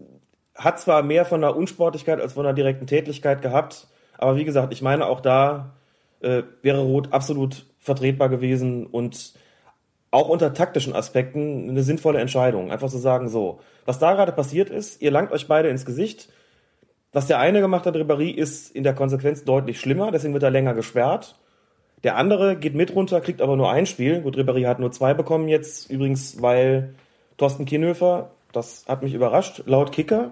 hat zwar mehr von der Unsportlichkeit als von der direkten Tätigkeit gehabt, aber wie gesagt, ich meine, auch da äh, wäre Rot absolut vertretbar gewesen und auch unter taktischen Aspekten eine sinnvolle Entscheidung. Einfach zu sagen, so, was da gerade passiert ist, ihr langt euch beide ins Gesicht. Was der eine gemacht hat, Ribéry, ist in der Konsequenz deutlich schlimmer, deswegen wird er länger gesperrt. Der andere geht mit runter, kriegt aber nur ein Spiel. Gut, Ribéry hat nur zwei bekommen jetzt, übrigens, weil Thorsten Kienhöfer, das hat mich überrascht, laut Kicker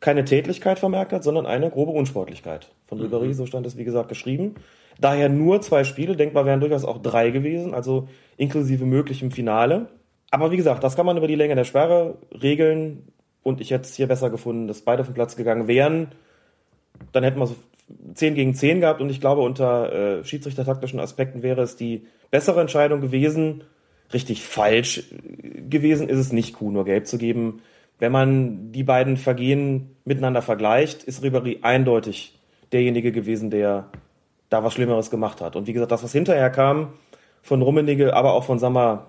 keine Tätlichkeit vermerkt hat, sondern eine grobe Unsportlichkeit von mhm. Ribéry, so stand es wie gesagt geschrieben. Daher nur zwei Spiele, denkbar wären durchaus auch drei gewesen, also inklusive möglichem Finale. Aber wie gesagt, das kann man über die Länge der Sperre regeln und ich hätte es hier besser gefunden, dass beide vom Platz gegangen wären. Dann hätten wir so 10 gegen 10 gehabt und ich glaube, unter äh, schiedsrichtertaktischen Aspekten wäre es die bessere Entscheidung gewesen. Richtig falsch gewesen ist es nicht, Kuh nur gelb zu geben. Wenn man die beiden Vergehen miteinander vergleicht, ist Ribéry eindeutig derjenige gewesen, der da was Schlimmeres gemacht hat. Und wie gesagt, das, was hinterher kam, von Rummenigge, aber auch von Sammer,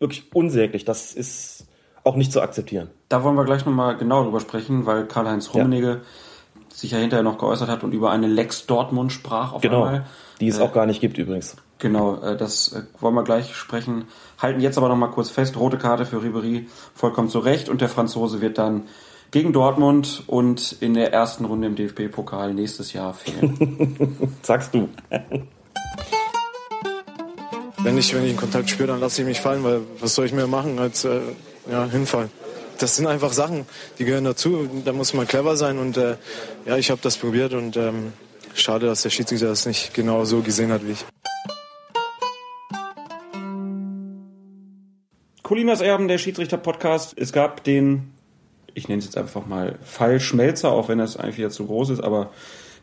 wirklich unsäglich. Das ist auch nicht zu akzeptieren. Da wollen wir gleich nochmal genau drüber sprechen, weil Karl-Heinz Rummenigge ja. sich ja hinterher noch geäußert hat und über eine Lex Dortmund sprach auf genau, einmal. Die es äh, auch gar nicht gibt übrigens. Genau, äh, das äh, wollen wir gleich sprechen. Halten jetzt aber nochmal kurz fest, rote Karte für Ribery, vollkommen zu Recht und der Franzose wird dann gegen Dortmund und in der ersten Runde im DFB-Pokal nächstes Jahr fehlen. Sagst du. wenn ich, wenn ich einen Kontakt spüre, dann lasse ich mich fallen, weil was soll ich mehr machen als äh, ja, hinfallen? Das sind einfach Sachen, die gehören dazu. Da muss man clever sein und äh, ja, ich habe das probiert und ähm, schade, dass der Schiedsrichter das nicht genau so gesehen hat wie ich. Colinas Erben, der Schiedsrichter-Podcast. Es gab den ich nenne es jetzt einfach mal Fall Schmelzer, auch wenn das eigentlich wieder zu groß ist, aber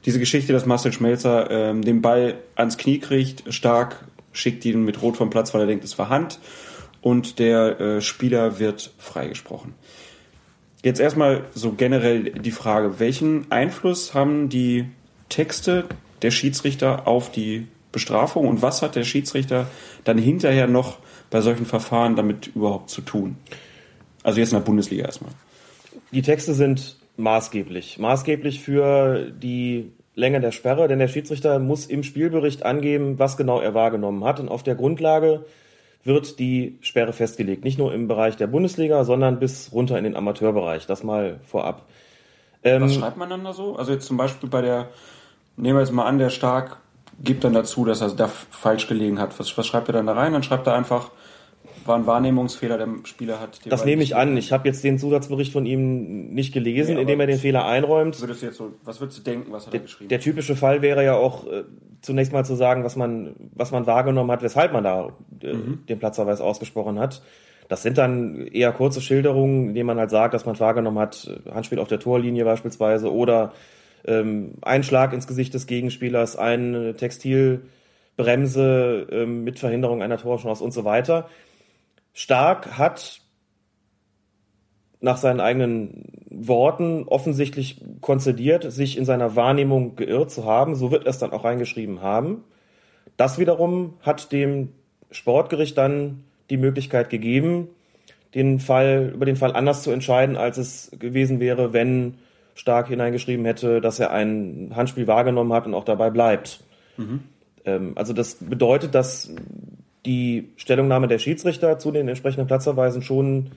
diese Geschichte, dass Marcel Schmelzer ähm, den Ball ans Knie kriegt, stark schickt ihn mit Rot vom Platz, weil er denkt, es war Hand und der äh, Spieler wird freigesprochen. Jetzt erstmal so generell die Frage, welchen Einfluss haben die Texte der Schiedsrichter auf die Bestrafung und was hat der Schiedsrichter dann hinterher noch bei solchen Verfahren damit überhaupt zu tun? Also jetzt in der Bundesliga erstmal die Texte sind maßgeblich. Maßgeblich für die Länge der Sperre, denn der Schiedsrichter muss im Spielbericht angeben, was genau er wahrgenommen hat. Und auf der Grundlage wird die Sperre festgelegt. Nicht nur im Bereich der Bundesliga, sondern bis runter in den Amateurbereich. Das mal vorab. Ähm, was schreibt man dann da so? Also jetzt zum Beispiel bei der, nehmen wir jetzt mal an, der Stark gibt dann dazu, dass er da falsch gelegen hat. Was, was schreibt er dann da rein? Dann schreibt er einfach, war ein Wahrnehmungsfehler, der Spieler hat. Das nehme ich an. Ich habe jetzt den Zusatzbericht von ihm nicht gelesen, nee, in dem er den Fehler einräumt. Würdest du jetzt so, was würdest du denken, was hat der, er geschrieben? Der typische Fall wäre ja auch äh, zunächst mal zu sagen, was man, was man wahrgenommen hat, weshalb man da äh, mhm. den Platzverweis ausgesprochen hat. Das sind dann eher kurze Schilderungen, in denen man halt sagt, dass man wahrgenommen hat, Handspiel auf der Torlinie beispielsweise oder ähm, ein Schlag ins Gesicht des Gegenspielers, eine Textilbremse ähm, mit Verhinderung einer Torchance und so weiter. Stark hat nach seinen eigenen Worten offensichtlich konzidiert, sich in seiner Wahrnehmung geirrt zu haben. So wird er es dann auch reingeschrieben haben. Das wiederum hat dem Sportgericht dann die Möglichkeit gegeben, den Fall, über den Fall anders zu entscheiden, als es gewesen wäre, wenn Stark hineingeschrieben hätte, dass er ein Handspiel wahrgenommen hat und auch dabei bleibt. Mhm. Ähm, also das bedeutet, dass die Stellungnahme der Schiedsrichter zu den entsprechenden Platzverweisen schon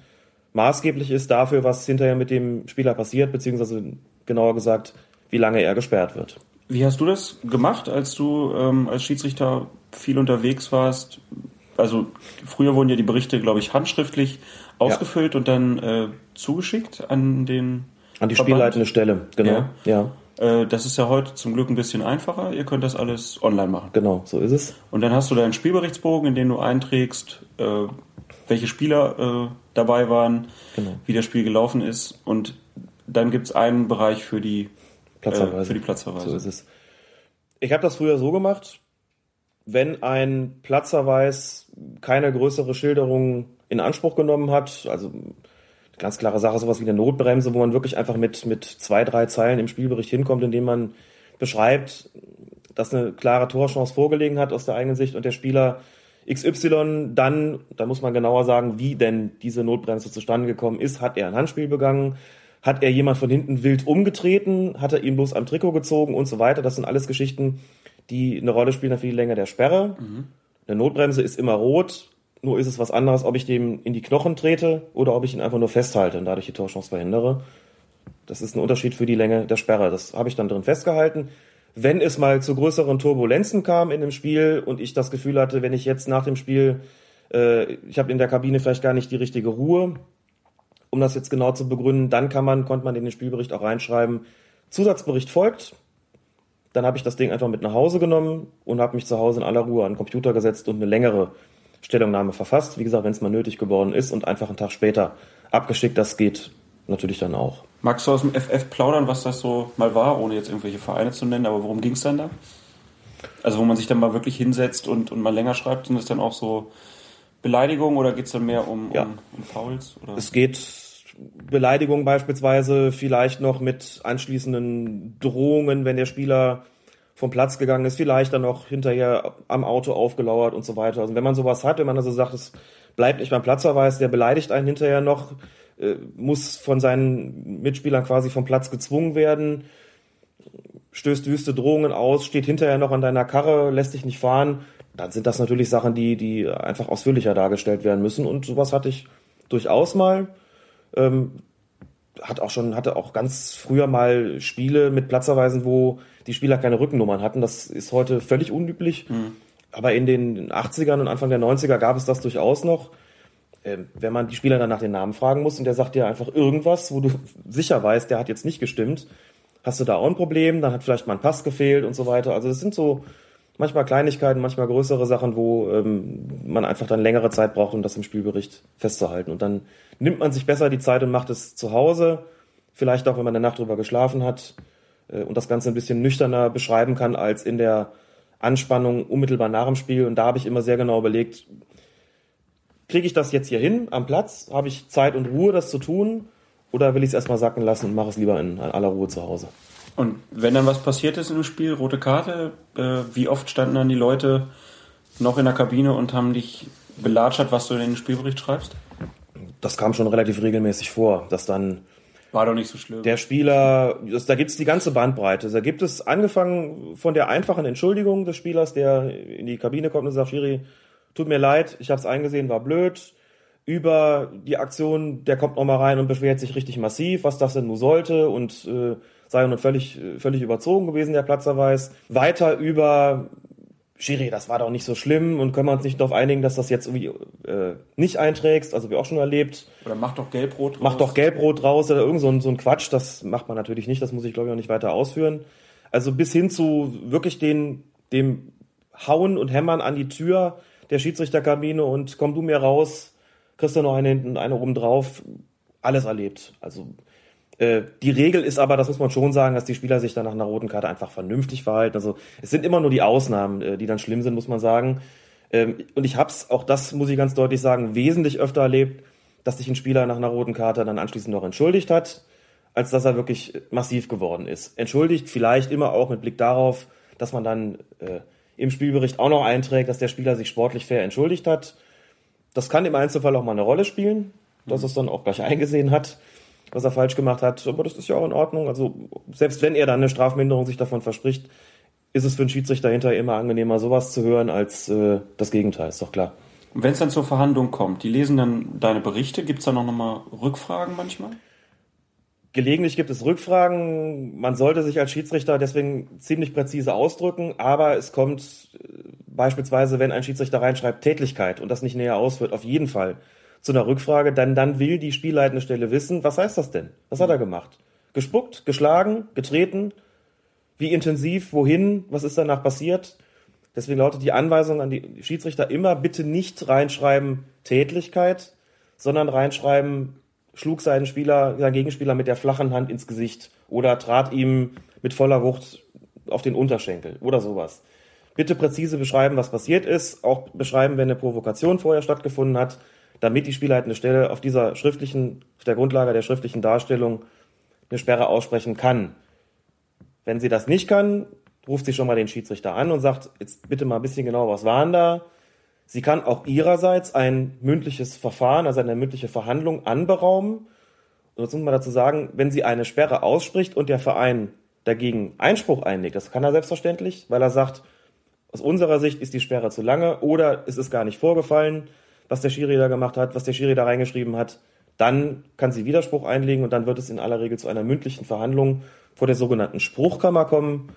maßgeblich ist dafür, was hinterher mit dem Spieler passiert, beziehungsweise genauer gesagt, wie lange er gesperrt wird. Wie hast du das gemacht, als du ähm, als Schiedsrichter viel unterwegs warst? Also früher wurden ja die Berichte, glaube ich, handschriftlich ausgefüllt ja. und dann äh, zugeschickt an den an die Verband. spielleitende Stelle, genau. Ja. ja. Äh, das ist ja heute zum Glück ein bisschen einfacher. Ihr könnt das alles online machen. Genau, so ist es. Und dann hast du deinen Spielberichtsbogen, in den du einträgst, äh, welche Spieler äh, dabei waren, genau. wie das Spiel gelaufen ist. Und dann gibt es einen Bereich für die Platzverweise. für die Platzverweise. So ist es. Ich habe das früher so gemacht, wenn ein Platzverweis keine größere Schilderung in Anspruch genommen hat, also ganz klare Sache, sowas wie eine Notbremse, wo man wirklich einfach mit, mit zwei, drei Zeilen im Spielbericht hinkommt, indem man beschreibt, dass eine klare Torchance vorgelegen hat aus der eigenen Sicht und der Spieler XY dann, da muss man genauer sagen, wie denn diese Notbremse zustande gekommen ist. Hat er ein Handspiel begangen? Hat er jemand von hinten wild umgetreten? Hat er ihm bloß am Trikot gezogen und so weiter? Das sind alles Geschichten, die eine Rolle spielen für die Länge der Sperre. Mhm. Eine Notbremse ist immer rot. Nur ist es was anderes, ob ich dem in die Knochen trete oder ob ich ihn einfach nur festhalte und dadurch die Torchance verhindere. Das ist ein Unterschied für die Länge der Sperre. Das habe ich dann drin festgehalten. Wenn es mal zu größeren Turbulenzen kam in dem Spiel und ich das Gefühl hatte, wenn ich jetzt nach dem Spiel, äh, ich habe in der Kabine vielleicht gar nicht die richtige Ruhe, um das jetzt genau zu begründen, dann kann man, konnte man in den Spielbericht auch reinschreiben, Zusatzbericht folgt. Dann habe ich das Ding einfach mit nach Hause genommen und habe mich zu Hause in aller Ruhe an den Computer gesetzt und eine längere Stellungnahme verfasst. Wie gesagt, wenn es mal nötig geworden ist und einfach einen Tag später abgeschickt, das geht natürlich dann auch. Magst du aus dem FF plaudern, was das so mal war, ohne jetzt irgendwelche Vereine zu nennen, aber worum ging es dann da? Also wo man sich dann mal wirklich hinsetzt und, und mal länger schreibt, sind das dann auch so Beleidigungen oder geht es dann mehr um, ja. um, um Fouls? Oder? Es geht Beleidigung beispielsweise vielleicht noch mit anschließenden Drohungen, wenn der Spieler vom Platz gegangen ist, vielleicht dann noch hinterher am Auto aufgelauert und so weiter. Also wenn man sowas hat, wenn man also sagt, es bleibt nicht beim Platzverweis, der beleidigt einen hinterher noch, äh, muss von seinen Mitspielern quasi vom Platz gezwungen werden, stößt wüste Drohungen aus, steht hinterher noch an deiner Karre, lässt dich nicht fahren, dann sind das natürlich Sachen, die, die einfach ausführlicher dargestellt werden müssen. Und sowas hatte ich durchaus mal. Ähm, hat auch schon, hatte auch ganz früher mal Spiele mit Platzerweisen, wo die Spieler keine Rückennummern hatten. Das ist heute völlig unüblich. Mhm. Aber in den 80ern und Anfang der 90er gab es das durchaus noch. Ähm, wenn man die Spieler dann nach den Namen fragen muss und der sagt dir einfach irgendwas, wo du sicher weißt, der hat jetzt nicht gestimmt, hast du da auch ein Problem, dann hat vielleicht mal ein Pass gefehlt und so weiter. Also es sind so manchmal Kleinigkeiten, manchmal größere Sachen, wo ähm, man einfach dann längere Zeit braucht, um das im Spielbericht festzuhalten. Und dann nimmt man sich besser die Zeit und macht es zu Hause, vielleicht auch, wenn man eine Nacht drüber geschlafen hat und das Ganze ein bisschen nüchterner beschreiben kann als in der Anspannung unmittelbar nach dem Spiel. Und da habe ich immer sehr genau überlegt, kriege ich das jetzt hier hin am Platz? Habe ich Zeit und Ruhe, das zu tun? Oder will ich es erstmal sacken lassen und mache es lieber in, in aller Ruhe zu Hause? Und wenn dann was passiert ist im Spiel, rote Karte, äh, wie oft standen dann die Leute noch in der Kabine und haben dich belatschert, was du in den Spielbericht schreibst? Das kam schon relativ regelmäßig vor, dass dann war doch nicht so schlimm. Der Spieler, das, da gibt es die ganze Bandbreite. Da gibt es angefangen von der einfachen Entschuldigung des Spielers, der in die Kabine kommt und sagt, Schiri, tut mir leid, ich habe es eingesehen, war blöd. Über die Aktion, der kommt nochmal rein und beschwert sich richtig massiv, was das denn nun sollte und äh, sei nun völlig, völlig überzogen gewesen, der Platzerweis. Weiter über Schiri, das war doch nicht so schlimm und können wir uns nicht darauf einigen, dass das jetzt irgendwie äh, nicht einträgst, also wie auch schon erlebt. Oder mach doch Gelbrot raus. Mach doch Gelbrot raus oder irgend so ein, so ein Quatsch, das macht man natürlich nicht, das muss ich glaube ich auch nicht weiter ausführen. Also bis hin zu wirklich den, dem Hauen und Hämmern an die Tür der Schiedsrichterkabine und komm du mir raus, kriegst du noch eine hinten, eine oben drauf, alles erlebt. Also äh, die Regel ist aber, das muss man schon sagen, dass die Spieler sich dann nach einer roten Karte einfach vernünftig verhalten. Also es sind immer nur die Ausnahmen, äh, die dann schlimm sind, muss man sagen. Ähm, und ich habe es, auch das muss ich ganz deutlich sagen, wesentlich öfter erlebt, dass sich ein Spieler nach einer roten Karte dann anschließend noch entschuldigt hat, als dass er wirklich massiv geworden ist. Entschuldigt vielleicht immer auch mit Blick darauf, dass man dann äh, im Spielbericht auch noch einträgt, dass der Spieler sich sportlich fair entschuldigt hat. Das kann im Einzelfall auch mal eine Rolle spielen, dass es dann auch gleich eingesehen hat, was er falsch gemacht hat. Aber das ist ja auch in Ordnung. Also selbst wenn er dann eine Strafminderung sich davon verspricht, ist es für einen Schiedsrichter hinterher immer angenehmer, sowas zu hören, als äh, das Gegenteil, ist doch klar. Und wenn es dann zur Verhandlung kommt, die lesen dann deine Berichte, gibt es da noch mal Rückfragen manchmal? Gelegentlich gibt es Rückfragen. Man sollte sich als Schiedsrichter deswegen ziemlich präzise ausdrücken, aber es kommt äh, beispielsweise, wenn ein Schiedsrichter reinschreibt Tätlichkeit und das nicht näher ausführt, auf jeden Fall zu einer Rückfrage, dann, dann will die spielleitende Stelle wissen, was heißt das denn? Was hat er gemacht? Gespuckt, geschlagen, getreten? Wie intensiv, wohin, was ist danach passiert? Deswegen lautet die Anweisung an die Schiedsrichter immer, bitte nicht reinschreiben Tätlichkeit, sondern reinschreiben schlug seinen Spieler, seinen Gegenspieler mit der flachen Hand ins Gesicht oder trat ihm mit voller Wucht auf den Unterschenkel oder sowas. Bitte präzise beschreiben, was passiert ist, auch beschreiben, wenn eine Provokation vorher stattgefunden hat, damit die spielleitende Stelle auf dieser schriftlichen, auf der Grundlage der schriftlichen Darstellung eine Sperre aussprechen kann. Wenn sie das nicht kann, ruft sie schon mal den Schiedsrichter an und sagt, jetzt bitte mal ein bisschen genau, was waren da? Sie kann auch ihrerseits ein mündliches Verfahren, also eine mündliche Verhandlung anberaumen. Und jetzt muss man dazu sagen, wenn sie eine Sperre ausspricht und der Verein dagegen Einspruch einlegt, das kann er selbstverständlich, weil er sagt, aus unserer Sicht ist die Sperre zu lange oder es ist gar nicht vorgefallen, was der Schiri da gemacht hat, was der Schiri da reingeschrieben hat, dann kann sie Widerspruch einlegen und dann wird es in aller Regel zu einer mündlichen Verhandlung vor der sogenannten Spruchkammer kommen.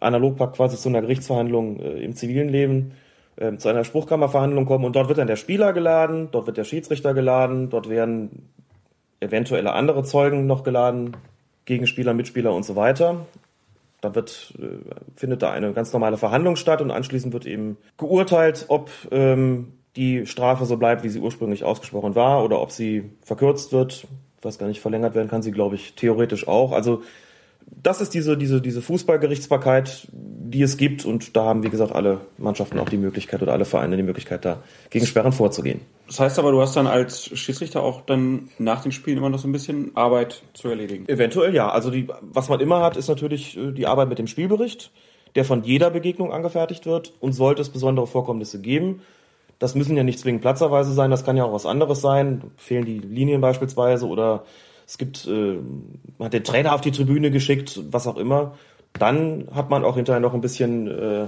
Analog quasi zu einer Gerichtsverhandlung äh, im zivilen Leben äh, zu einer Spruchkammerverhandlung kommen und dort wird dann der Spieler geladen, dort wird der Schiedsrichter geladen, dort werden eventuelle andere Zeugen noch geladen, Gegenspieler, Mitspieler und so weiter. Da wird, äh, findet da eine ganz normale Verhandlung statt und anschließend wird eben geurteilt, ob ähm, die Strafe so bleibt, wie sie ursprünglich ausgesprochen war, oder ob sie verkürzt wird. Ich weiß gar nicht, verlängert werden kann sie, glaube ich, theoretisch auch. Also das ist diese, diese, diese Fußballgerichtsbarkeit, die es gibt. Und da haben, wie gesagt, alle Mannschaften auch die Möglichkeit oder alle Vereine die Möglichkeit, da gegen Sperren vorzugehen. Das heißt aber, du hast dann als Schiedsrichter auch dann nach den Spielen immer noch so ein bisschen Arbeit zu erledigen. Eventuell ja. Also die, was man immer hat, ist natürlich äh, die Arbeit mit dem Spielbericht, der von jeder Begegnung angefertigt wird. Und sollte es besondere Vorkommnisse geben, das müssen ja nicht zwingend platzerweise sein, das kann ja auch was anderes sein. Fehlen die Linien beispielsweise oder es gibt, äh, man hat den Trainer auf die Tribüne geschickt, was auch immer. Dann hat man auch hinterher noch ein bisschen äh,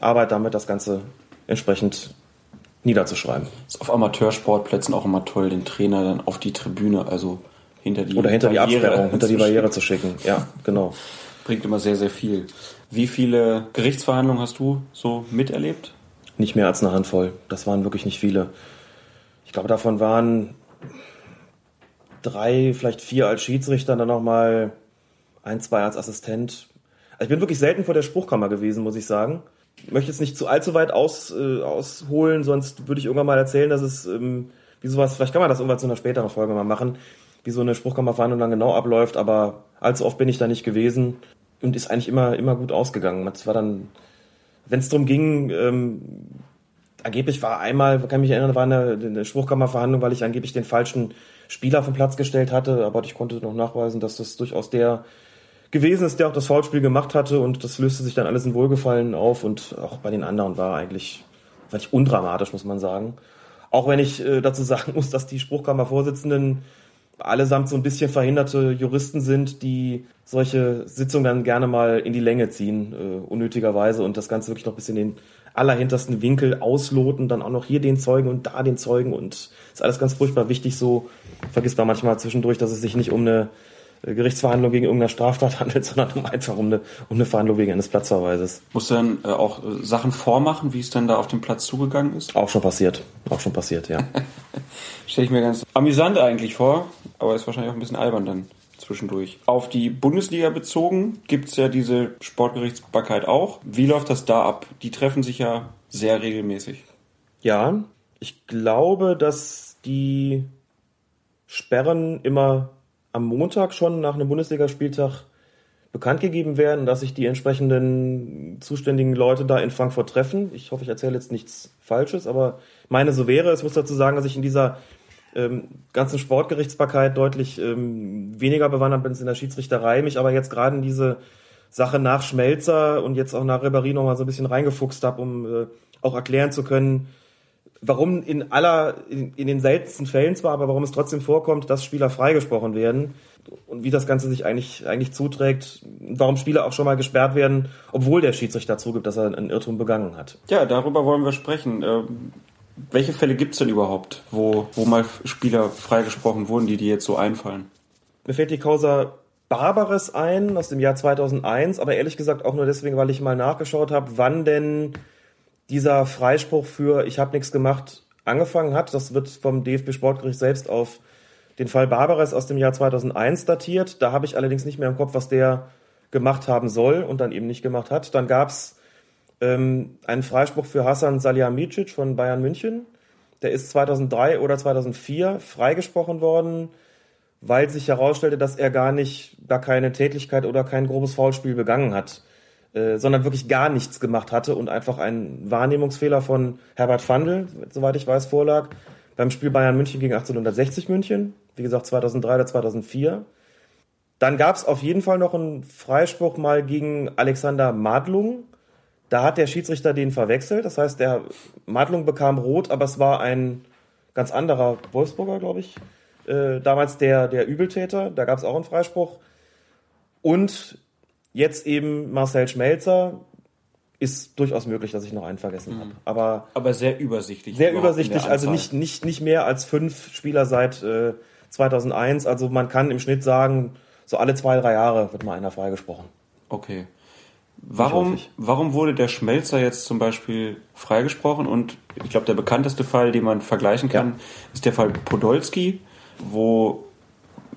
Arbeit damit, das Ganze entsprechend niederzuschreiben. Ist auf Amateursportplätzen auch immer toll, den Trainer dann auf die Tribüne, also hinter die Oder hinter Barriere die Absperrung, hinter die Barriere zu schicken. Ja, genau. Bringt immer sehr, sehr viel. Wie viele Gerichtsverhandlungen hast du so miterlebt? Nicht mehr als eine Handvoll. Das waren wirklich nicht viele. Ich glaube, davon waren drei, vielleicht vier als Schiedsrichter, dann nochmal ein, zwei als Assistent. Also ich bin wirklich selten vor der Spruchkammer gewesen, muss ich sagen. Ich möchte jetzt nicht zu allzu weit aus, äh, ausholen, sonst würde ich irgendwann mal erzählen, dass es, ähm, wie sowas, vielleicht kann man das irgendwann zu einer späteren Folge mal machen, wie so eine Spruchkammerverhandlung dann genau abläuft, aber allzu oft bin ich da nicht gewesen und ist eigentlich immer, immer gut ausgegangen. Das war dann, wenn es darum ging, ähm, angeblich war einmal, kann mich erinnern, war eine, eine Spruchkammerverhandlung, weil ich angeblich den falschen Spieler vom Platz gestellt hatte, aber ich konnte noch nachweisen, dass das durchaus der gewesen ist, der auch das Foulspiel gemacht hatte und das löste sich dann alles in Wohlgefallen auf und auch bei den anderen war eigentlich, war undramatisch, muss man sagen. Auch wenn ich äh, dazu sagen muss, dass die Spruchkammervorsitzenden allesamt so ein bisschen verhinderte Juristen sind, die solche Sitzungen dann gerne mal in die Länge ziehen, äh, unnötigerweise und das Ganze wirklich noch ein bisschen den allerhintersten Winkel ausloten, dann auch noch hier den Zeugen und da den Zeugen und ist alles ganz furchtbar wichtig. So vergisst man manchmal zwischendurch, dass es sich nicht um eine Gerichtsverhandlung gegen irgendeine Straftat handelt, sondern um einfach um eine, um eine Verhandlung wegen eines Platzverweises. Musst du dann äh, auch äh, Sachen vormachen, wie es dann da auf dem Platz zugegangen ist? Auch schon passiert. Auch schon passiert, ja. Stelle ich mir ganz amüsant eigentlich vor, aber ist wahrscheinlich auch ein bisschen albern dann zwischendurch. Auf die Bundesliga bezogen gibt es ja diese Sportgerichtsbarkeit auch. Wie läuft das da ab? Die treffen sich ja sehr regelmäßig. Ja, ich glaube, dass die Sperren immer am Montag schon nach einem Bundesligaspieltag bekannt gegeben werden, dass sich die entsprechenden zuständigen Leute da in Frankfurt treffen. Ich hoffe, ich erzähle jetzt nichts Falsches, aber meine, so wäre es. muss dazu sagen, dass ich in dieser ähm, ganzen Sportgerichtsbarkeit deutlich ähm, weniger bewandert bin in der Schiedsrichterei, mich aber jetzt gerade in diese Sache nach Schmelzer und jetzt auch nach Ribéry noch mal so ein bisschen reingefuchst habe, um äh, auch erklären zu können, warum in aller, in, in, den seltensten Fällen zwar, aber warum es trotzdem vorkommt, dass Spieler freigesprochen werden und wie das Ganze sich eigentlich, eigentlich zuträgt, warum Spieler auch schon mal gesperrt werden, obwohl der Schiedsrichter zugibt, dass er einen Irrtum begangen hat. Ja, darüber wollen wir sprechen. Ähm, welche Fälle gibt es denn überhaupt, wo, wo mal Spieler freigesprochen wurden, die dir jetzt so einfallen? Mir fällt die Causa Barbares ein aus dem Jahr 2001, aber ehrlich gesagt auch nur deswegen, weil ich mal nachgeschaut habe, wann denn dieser Freispruch für ich habe nichts gemacht angefangen hat. Das wird vom DFB Sportgericht selbst auf den Fall Barbares aus dem Jahr 2001 datiert. Da habe ich allerdings nicht mehr im Kopf, was der gemacht haben soll und dann eben nicht gemacht hat. Dann gab es ähm, einen Freispruch für Hassan Salihamidzic von Bayern München. Der ist 2003 oder 2004 freigesprochen worden weil sich herausstellte, dass er gar nicht, gar keine Tätigkeit oder kein grobes Foulspiel begangen hat, äh, sondern wirklich gar nichts gemacht hatte und einfach ein Wahrnehmungsfehler von Herbert Fandl, soweit ich weiß, vorlag, beim Spiel Bayern München gegen 1860 München, wie gesagt 2003 oder 2004. Dann gab es auf jeden Fall noch einen Freispruch mal gegen Alexander Madlung. Da hat der Schiedsrichter den verwechselt. Das heißt, der Madlung bekam rot, aber es war ein ganz anderer Wolfsburger, glaube ich äh, damals der, der Übeltäter, da gab es auch einen Freispruch. Und jetzt eben Marcel Schmelzer, ist durchaus möglich, dass ich noch einen vergessen mhm. habe. Aber, aber sehr übersichtlich. Sehr übersichtlich, also nicht, nicht, nicht mehr als fünf Spieler seit äh, 2001. Also man kann im Schnitt sagen, so alle zwei, drei Jahre wird mal einer freigesprochen. Okay. Warum, warum wurde der Schmelzer jetzt zum Beispiel freigesprochen? Und ich glaube, der bekannteste Fall, den man vergleichen kann, ja. ist der Fall Podolski wo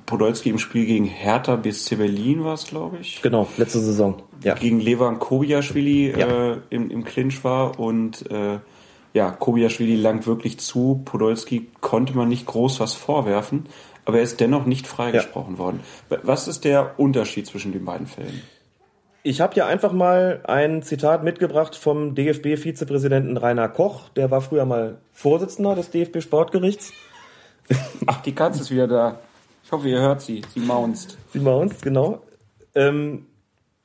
Podolski im Spiel gegen Hertha bis Berlin war es, glaube ich. Genau, letzte Saison. Ja. Gegen Levan Kobiaschwili ja. äh, im, im Clinch war und äh, ja, Kobiaschwili langt wirklich zu. Podolski konnte man nicht groß was vorwerfen, aber er ist dennoch nicht freigesprochen ja. worden. Was ist der Unterschied zwischen den beiden Fällen? Ich habe ja einfach mal ein Zitat mitgebracht vom DFB-Vizepräsidenten Rainer Koch. Der war früher mal Vorsitzender des DFB-Sportgerichts. Ach, die Katze ist wieder da. Ich hoffe, ihr hört sie. Sie maunzt. Sie maunzt, genau. Ähm,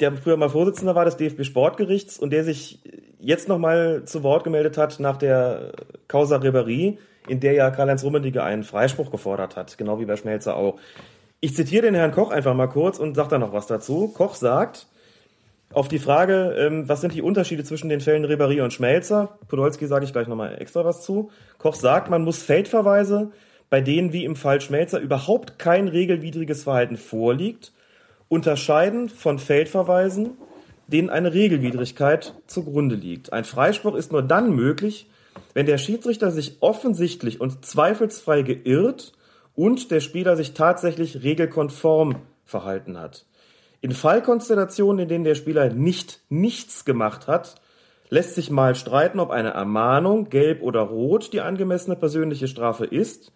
der früher mal Vorsitzender war des DFB Sportgerichts und der sich jetzt nochmal zu Wort gemeldet hat nach der Causa Ribéry, in der ja Karl-Heinz Rummenigge einen Freispruch gefordert hat, genau wie bei Schmelzer auch. Ich zitiere den Herrn Koch einfach mal kurz und sage da noch was dazu. Koch sagt, auf die Frage, ähm, was sind die Unterschiede zwischen den Fällen Ribéry und Schmelzer, Podolski sage ich gleich nochmal extra was zu. Koch sagt, man muss Feldverweise bei denen wie im Fall Schmelzer überhaupt kein regelwidriges Verhalten vorliegt, unterscheiden von Feldverweisen, denen eine Regelwidrigkeit zugrunde liegt. Ein Freispruch ist nur dann möglich, wenn der Schiedsrichter sich offensichtlich und zweifelsfrei geirrt und der Spieler sich tatsächlich regelkonform verhalten hat. In Fallkonstellationen, in denen der Spieler nicht nichts gemacht hat, lässt sich mal streiten, ob eine Ermahnung, gelb oder rot, die angemessene persönliche Strafe ist.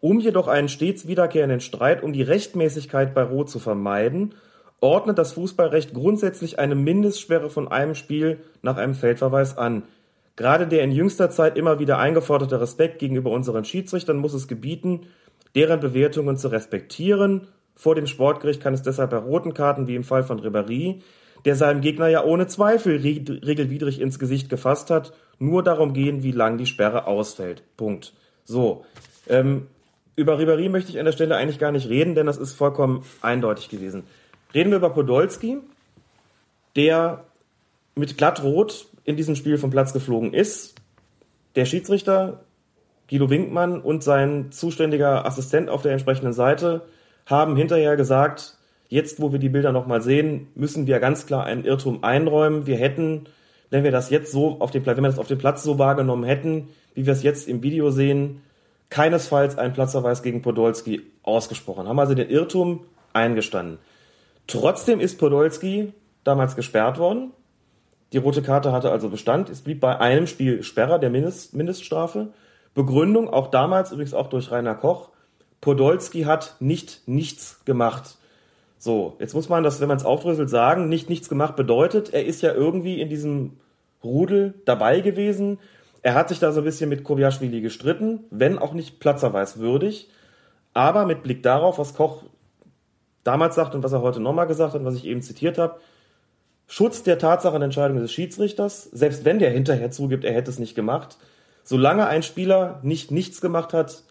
Um jedoch einen stets wiederkehrenden Streit um die Rechtmäßigkeit bei Rot zu vermeiden, ordnet das Fußballrecht grundsätzlich eine Mindestsperre von einem Spiel nach einem Feldverweis an. Gerade der in jüngster Zeit immer wieder eingeforderte Respekt gegenüber unseren Schiedsrichtern muss es gebieten, deren Bewertungen zu respektieren. Vor dem Sportgericht kann es deshalb bei roten Karten wie im Fall von Ribéry, der seinem Gegner ja ohne Zweifel regelwidrig ins Gesicht gefasst hat, nur darum gehen, wie lang die Sperre ausfällt. Punkt. So. Ähm, über Ribéry möchte ich an der Stelle eigentlich gar nicht reden, denn das ist vollkommen eindeutig gewesen. Reden wir über Podolski, der mit glattrot in diesem Spiel vom Platz geflogen ist. Der Schiedsrichter Guido Winkmann und sein zuständiger Assistent auf der entsprechenden Seite haben hinterher gesagt, jetzt wo wir die Bilder nochmal sehen, müssen wir ganz klar einen Irrtum einräumen. Wir hätten, wenn wir das jetzt so auf dem Platz, wenn wir das auf dem Platz so wahrgenommen hätten, wie wir es jetzt im Video sehen, keinesfalls einen Platzverweis gegen Podolski ausgesprochen, haben also den Irrtum eingestanden. Trotzdem ist Podolski damals gesperrt worden. Die rote Karte hatte also Bestand. Es blieb bei einem Spiel Sperrer der Mindest, Mindeststrafe. Begründung, auch damals übrigens auch durch Rainer Koch, Podolski hat nicht nichts gemacht. So, jetzt muss man das, wenn man es aufdröselt, sagen, nicht nichts gemacht bedeutet, er ist ja irgendwie in diesem Rudel dabei gewesen. Er hat sich da so ein bisschen mit Kobiaschwili gestritten, wenn auch nicht platzerweis Aber mit Blick darauf, was Koch damals sagt und was er heute nochmal gesagt hat, was ich eben zitiert habe, Schutz der Tatsachenentscheidung des Schiedsrichters, selbst wenn der hinterher zugibt, er hätte es nicht gemacht, solange ein Spieler nicht nichts gemacht hat,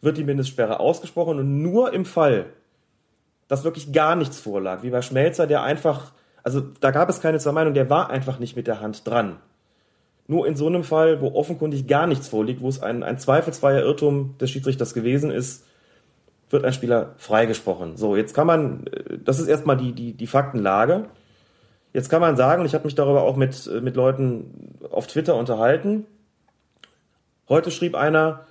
wird die Mindestsperre ausgesprochen und nur im Fall, dass wirklich gar nichts vorlag, wie bei Schmelzer, der einfach, also da gab es keine zwei Meinungen, der war einfach nicht mit der Hand dran. Nur in so einem Fall, wo offenkundig gar nichts vorliegt, wo es ein, ein zweifelsfreier Irrtum des Schiedsrichters gewesen ist, wird ein Spieler freigesprochen. So, jetzt kann man, äh, das ist erstmal die, die, die Faktenlage. Jetzt kann man sagen, ich habe mich darüber auch mit, äh, mit Leuten auf Twitter unterhalten. Heute schrieb einer,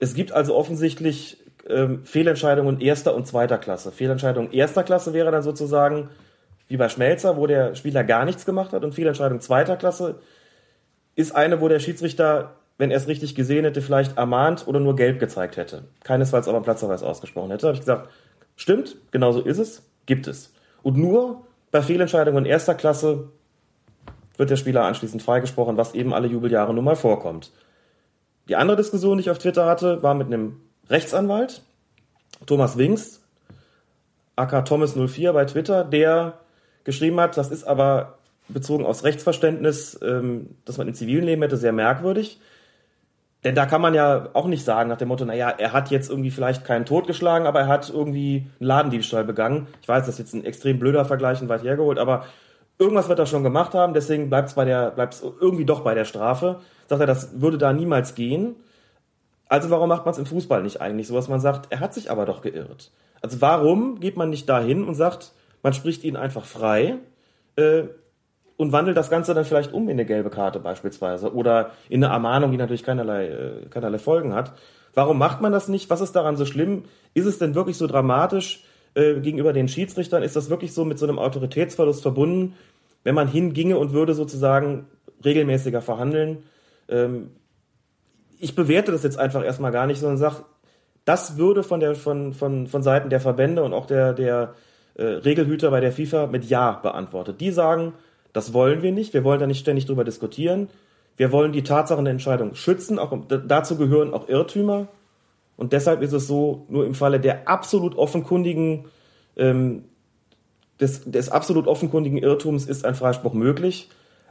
es gibt also offensichtlich ähm, Fehlentscheidungen erster und zweiter Klasse. Fehlentscheidung erster Klasse wäre dann sozusagen wie bei Schmelzer, wo der Spieler gar nichts gemacht hat und Fehlentscheidung zweiter Klasse ist eine, wo der Schiedsrichter, wenn er es richtig gesehen hätte, vielleicht ermahnt oder nur gelb gezeigt hätte. Keinesfalls aber Platzverweis ausgesprochen hätte. habe ich gesagt, stimmt, genauso ist es, gibt es. Und nur bei Fehlentscheidungen erster Klasse wird der Spieler anschließend freigesprochen, was eben alle Jubeljahre nun mal vorkommt. Die andere Diskussion, die ich auf Twitter hatte, war mit einem Rechtsanwalt, Thomas Wings, aka Thomas04 bei Twitter, der geschrieben hat, das ist aber bezogen aufs Rechtsverständnis, ähm, das man im zivilen Leben hätte, sehr merkwürdig. Denn da kann man ja auch nicht sagen nach dem Motto, naja, er hat jetzt irgendwie vielleicht keinen Tod geschlagen, aber er hat irgendwie einen Ladendiebstahl begangen. Ich weiß, das ist jetzt ein extrem blöder Vergleich und weit hergeholt, aber irgendwas wird er schon gemacht haben, deswegen bleibt es irgendwie doch bei der Strafe. Sagt er, das würde da niemals gehen. Also warum macht man es im Fußball nicht eigentlich so, dass man sagt, er hat sich aber doch geirrt? Also warum geht man nicht dahin und sagt, man spricht ihn einfach frei äh, und wandelt das Ganze dann vielleicht um in eine gelbe Karte beispielsweise oder in eine Ermahnung, die natürlich keinerlei, äh, keinerlei Folgen hat. Warum macht man das nicht? Was ist daran so schlimm? Ist es denn wirklich so dramatisch äh, gegenüber den Schiedsrichtern? Ist das wirklich so mit so einem Autoritätsverlust verbunden, wenn man hinginge und würde sozusagen regelmäßiger verhandeln? Ähm, ich bewerte das jetzt einfach erstmal gar nicht, sondern sage, das würde von der von von von Seiten der Verbände und auch der der äh, Regelhüter bei der FIFA mit Ja beantwortet. Die sagen, das wollen wir nicht, wir wollen da nicht ständig drüber diskutieren. Wir wollen die Tatsachen der Entscheidung schützen, auch dazu gehören auch Irrtümer. Und deshalb ist es so, nur im Falle der absolut offenkundigen, ähm, des, des absolut offenkundigen Irrtums ist ein Freispruch möglich.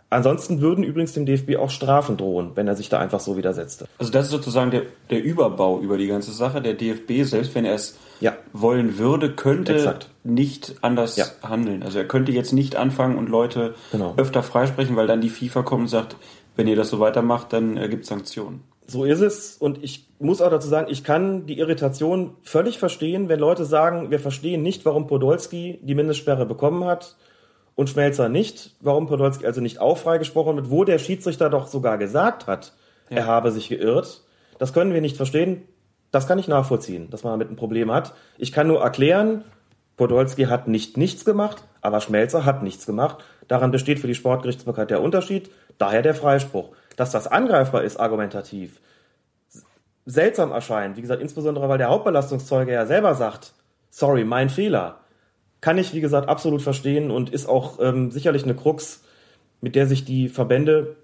Ansonsten würden übrigens dem DFB auch Strafen drohen, wenn er sich da einfach so widersetzte. Also das ist sozusagen der, der Überbau über die ganze Sache. Der DFB, selbst wenn er es ja. wollen würde, könnte Exakt. nicht anders ja. handeln. Also er könnte jetzt nicht anfangen und Leute genau. öfter freisprechen, weil dann die FIFA kommt und sagt, wenn ihr das so weitermacht, dann äh, gibt es Sanktionen. So ist es. Und ich muss auch dazu sagen, ich kann die Irritation völlig verstehen, wenn Leute sagen, wir verstehen nicht, warum Podolski die Mindestsperre bekommen hat und Schmelzer nicht, warum Podolski also nicht auch freigesprochen wird, wo der Schiedsrichter doch sogar gesagt hat, ja. er habe sich geirrt. Das können wir nicht verstehen. Das kann ich nachvollziehen, dass man damit ein Problem hat. Ich kann nur erklären, Podolski hat nicht nichts gemacht, aber Schmelzer hat nichts gemacht. Daran besteht für die Sportgerichtsbarkeit der Unterschied, daher der Freispruch. Dass das angreifbar ist, argumentativ, seltsam erscheint, wie gesagt, insbesondere weil der Hauptbelastungszeuge ja selber sagt, sorry, mein Fehler, kann ich, wie gesagt, absolut verstehen und ist auch ähm, sicherlich eine Krux, mit der sich die Verbände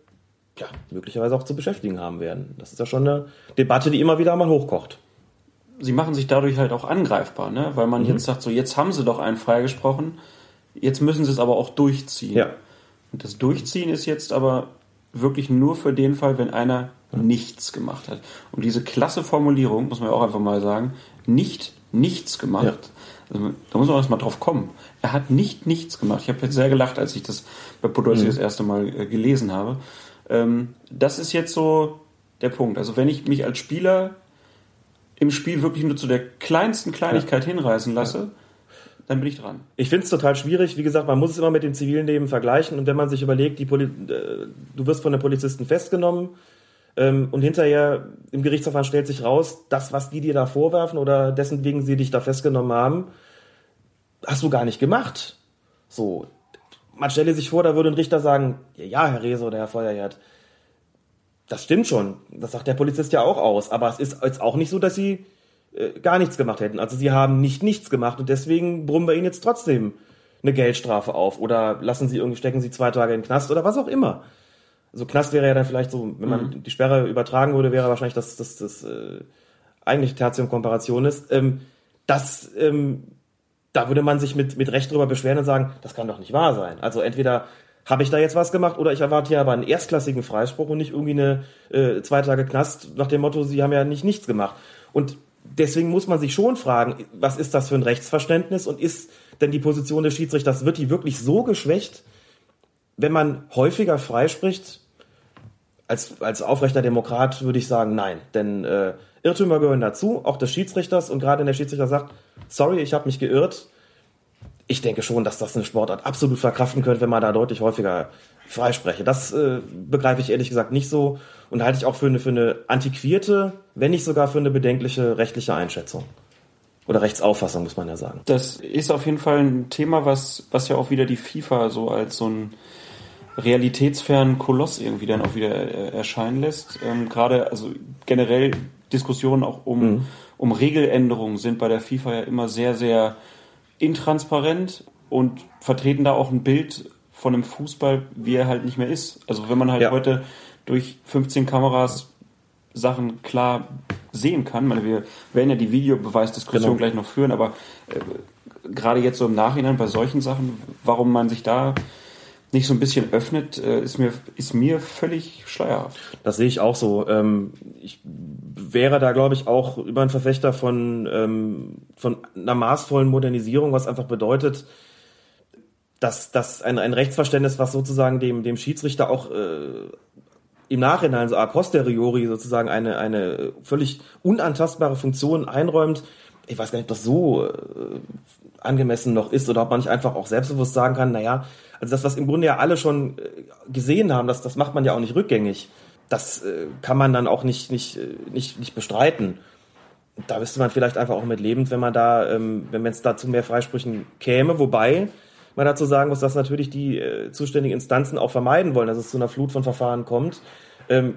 ja, möglicherweise auch zu beschäftigen haben werden. Das ist ja schon eine Debatte, die immer wieder mal hochkocht. Sie machen sich dadurch halt auch angreifbar, ne? weil man mhm. jetzt sagt, so jetzt haben sie doch einen freigesprochen, jetzt müssen sie es aber auch durchziehen. Ja. Und das Durchziehen ist jetzt aber wirklich nur für den Fall, wenn einer mhm. nichts gemacht hat. Und diese klasse Formulierung, muss man ja auch einfach mal sagen, nicht nichts gemacht. Ja. Also, da muss man erst mal drauf kommen. Er hat nicht nichts gemacht. Ich habe jetzt sehr gelacht, als ich das bei Podolski mhm. das erste Mal äh, gelesen habe. Ähm, das ist jetzt so der Punkt. Also wenn ich mich als Spieler im Spiel wirklich nur zu der kleinsten Kleinigkeit ja. hinreißen lasse, ja. dann bin ich dran. Ich finde es total schwierig. Wie gesagt, man muss es immer mit dem zivilen Leben vergleichen. Und wenn man sich überlegt, äh, du wirst von den Polizisten festgenommen ähm, und hinterher im Gerichtsverfahren stellt sich raus, das, was die dir da vorwerfen oder dessen wegen sie dich da festgenommen haben, hast du gar nicht gemacht. So, man stelle sich vor, da würde ein Richter sagen, ja, Herr Rehse oder Herr Feuerherd, das stimmt schon. Das sagt der Polizist ja auch aus. Aber es ist jetzt auch nicht so, dass sie äh, gar nichts gemacht hätten. Also sie haben nicht nichts gemacht und deswegen brummen wir ihnen jetzt trotzdem eine Geldstrafe auf oder lassen sie irgendwie stecken sie zwei Tage in den Knast oder was auch immer. Also Knast wäre ja dann vielleicht so, wenn man mhm. die Sperre übertragen würde, wäre wahrscheinlich das das das äh, eigentliche Tertium Komparation ist. Ähm, das ähm, da würde man sich mit, mit Recht drüber beschweren und sagen, das kann doch nicht wahr sein. Also entweder habe ich da jetzt was gemacht oder ich erwarte hier aber einen erstklassigen Freispruch und nicht irgendwie eine äh, zwei Tage Knast nach dem Motto, sie haben ja nicht nichts gemacht. Und deswegen muss man sich schon fragen, was ist das für ein Rechtsverständnis und ist denn die Position des Schiedsrichters, wird die wirklich so geschwächt, wenn man häufiger freispricht, als, als aufrechter Demokrat würde ich sagen, nein. Denn äh, Irrtümer gehören dazu, auch des Schiedsrichters. Und gerade wenn der Schiedsrichter sagt, sorry, ich habe mich geirrt, ich denke schon, dass das eine Sportart absolut verkraften könnte, wenn man da deutlich häufiger freispreche. Das äh, begreife ich ehrlich gesagt nicht so und halte ich auch für eine, für eine antiquierte, wenn nicht sogar für eine bedenkliche rechtliche Einschätzung. Oder Rechtsauffassung, muss man ja sagen. Das ist auf jeden Fall ein Thema, was, was ja auch wieder die FIFA so als so ein realitätsfernen Koloss irgendwie dann auch wieder äh, erscheinen lässt. Ähm, Gerade, also generell Diskussionen auch um, mhm. Um Regeländerungen sind bei der FIFA ja immer sehr, sehr intransparent und vertreten da auch ein Bild von einem Fußball, wie er halt nicht mehr ist. Also wenn man halt ja. heute durch 15 Kameras Sachen klar sehen kann, meine, wir werden ja die Videobeweisdiskussion genau. gleich noch führen, aber äh, gerade jetzt so im Nachhinein bei solchen Sachen, warum man sich da nicht so ein bisschen öffnet, äh, ist mir, ist mir völlig schleierhaft. Das sehe ich auch so. Ähm, ich wäre da, glaube ich, auch über ein Verfechter von, ähm, von einer maßvollen Modernisierung, was einfach bedeutet, dass, dass ein, ein Rechtsverständnis, was sozusagen dem, dem Schiedsrichter auch äh, im Nachhinein, so a posteriori sozusagen eine, eine völlig unantastbare Funktion einräumt. Ich weiß gar nicht, ob das so äh, angemessen noch ist oder ob man nicht einfach auch selbstbewusst sagen kann, naja, also das, was im Grunde ja alle schon äh, gesehen haben, das, das macht man ja auch nicht rückgängig. Das äh, kann man dann auch nicht, nicht, äh, nicht, nicht bestreiten. Da müsste man vielleicht einfach auch mit lebend, wenn man da, ähm, wenn es da zu mehr Freisprüchen käme, wobei man dazu sagen muss, dass natürlich die zuständigen Instanzen auch vermeiden wollen, dass es zu einer Flut von Verfahren kommt. Ähm,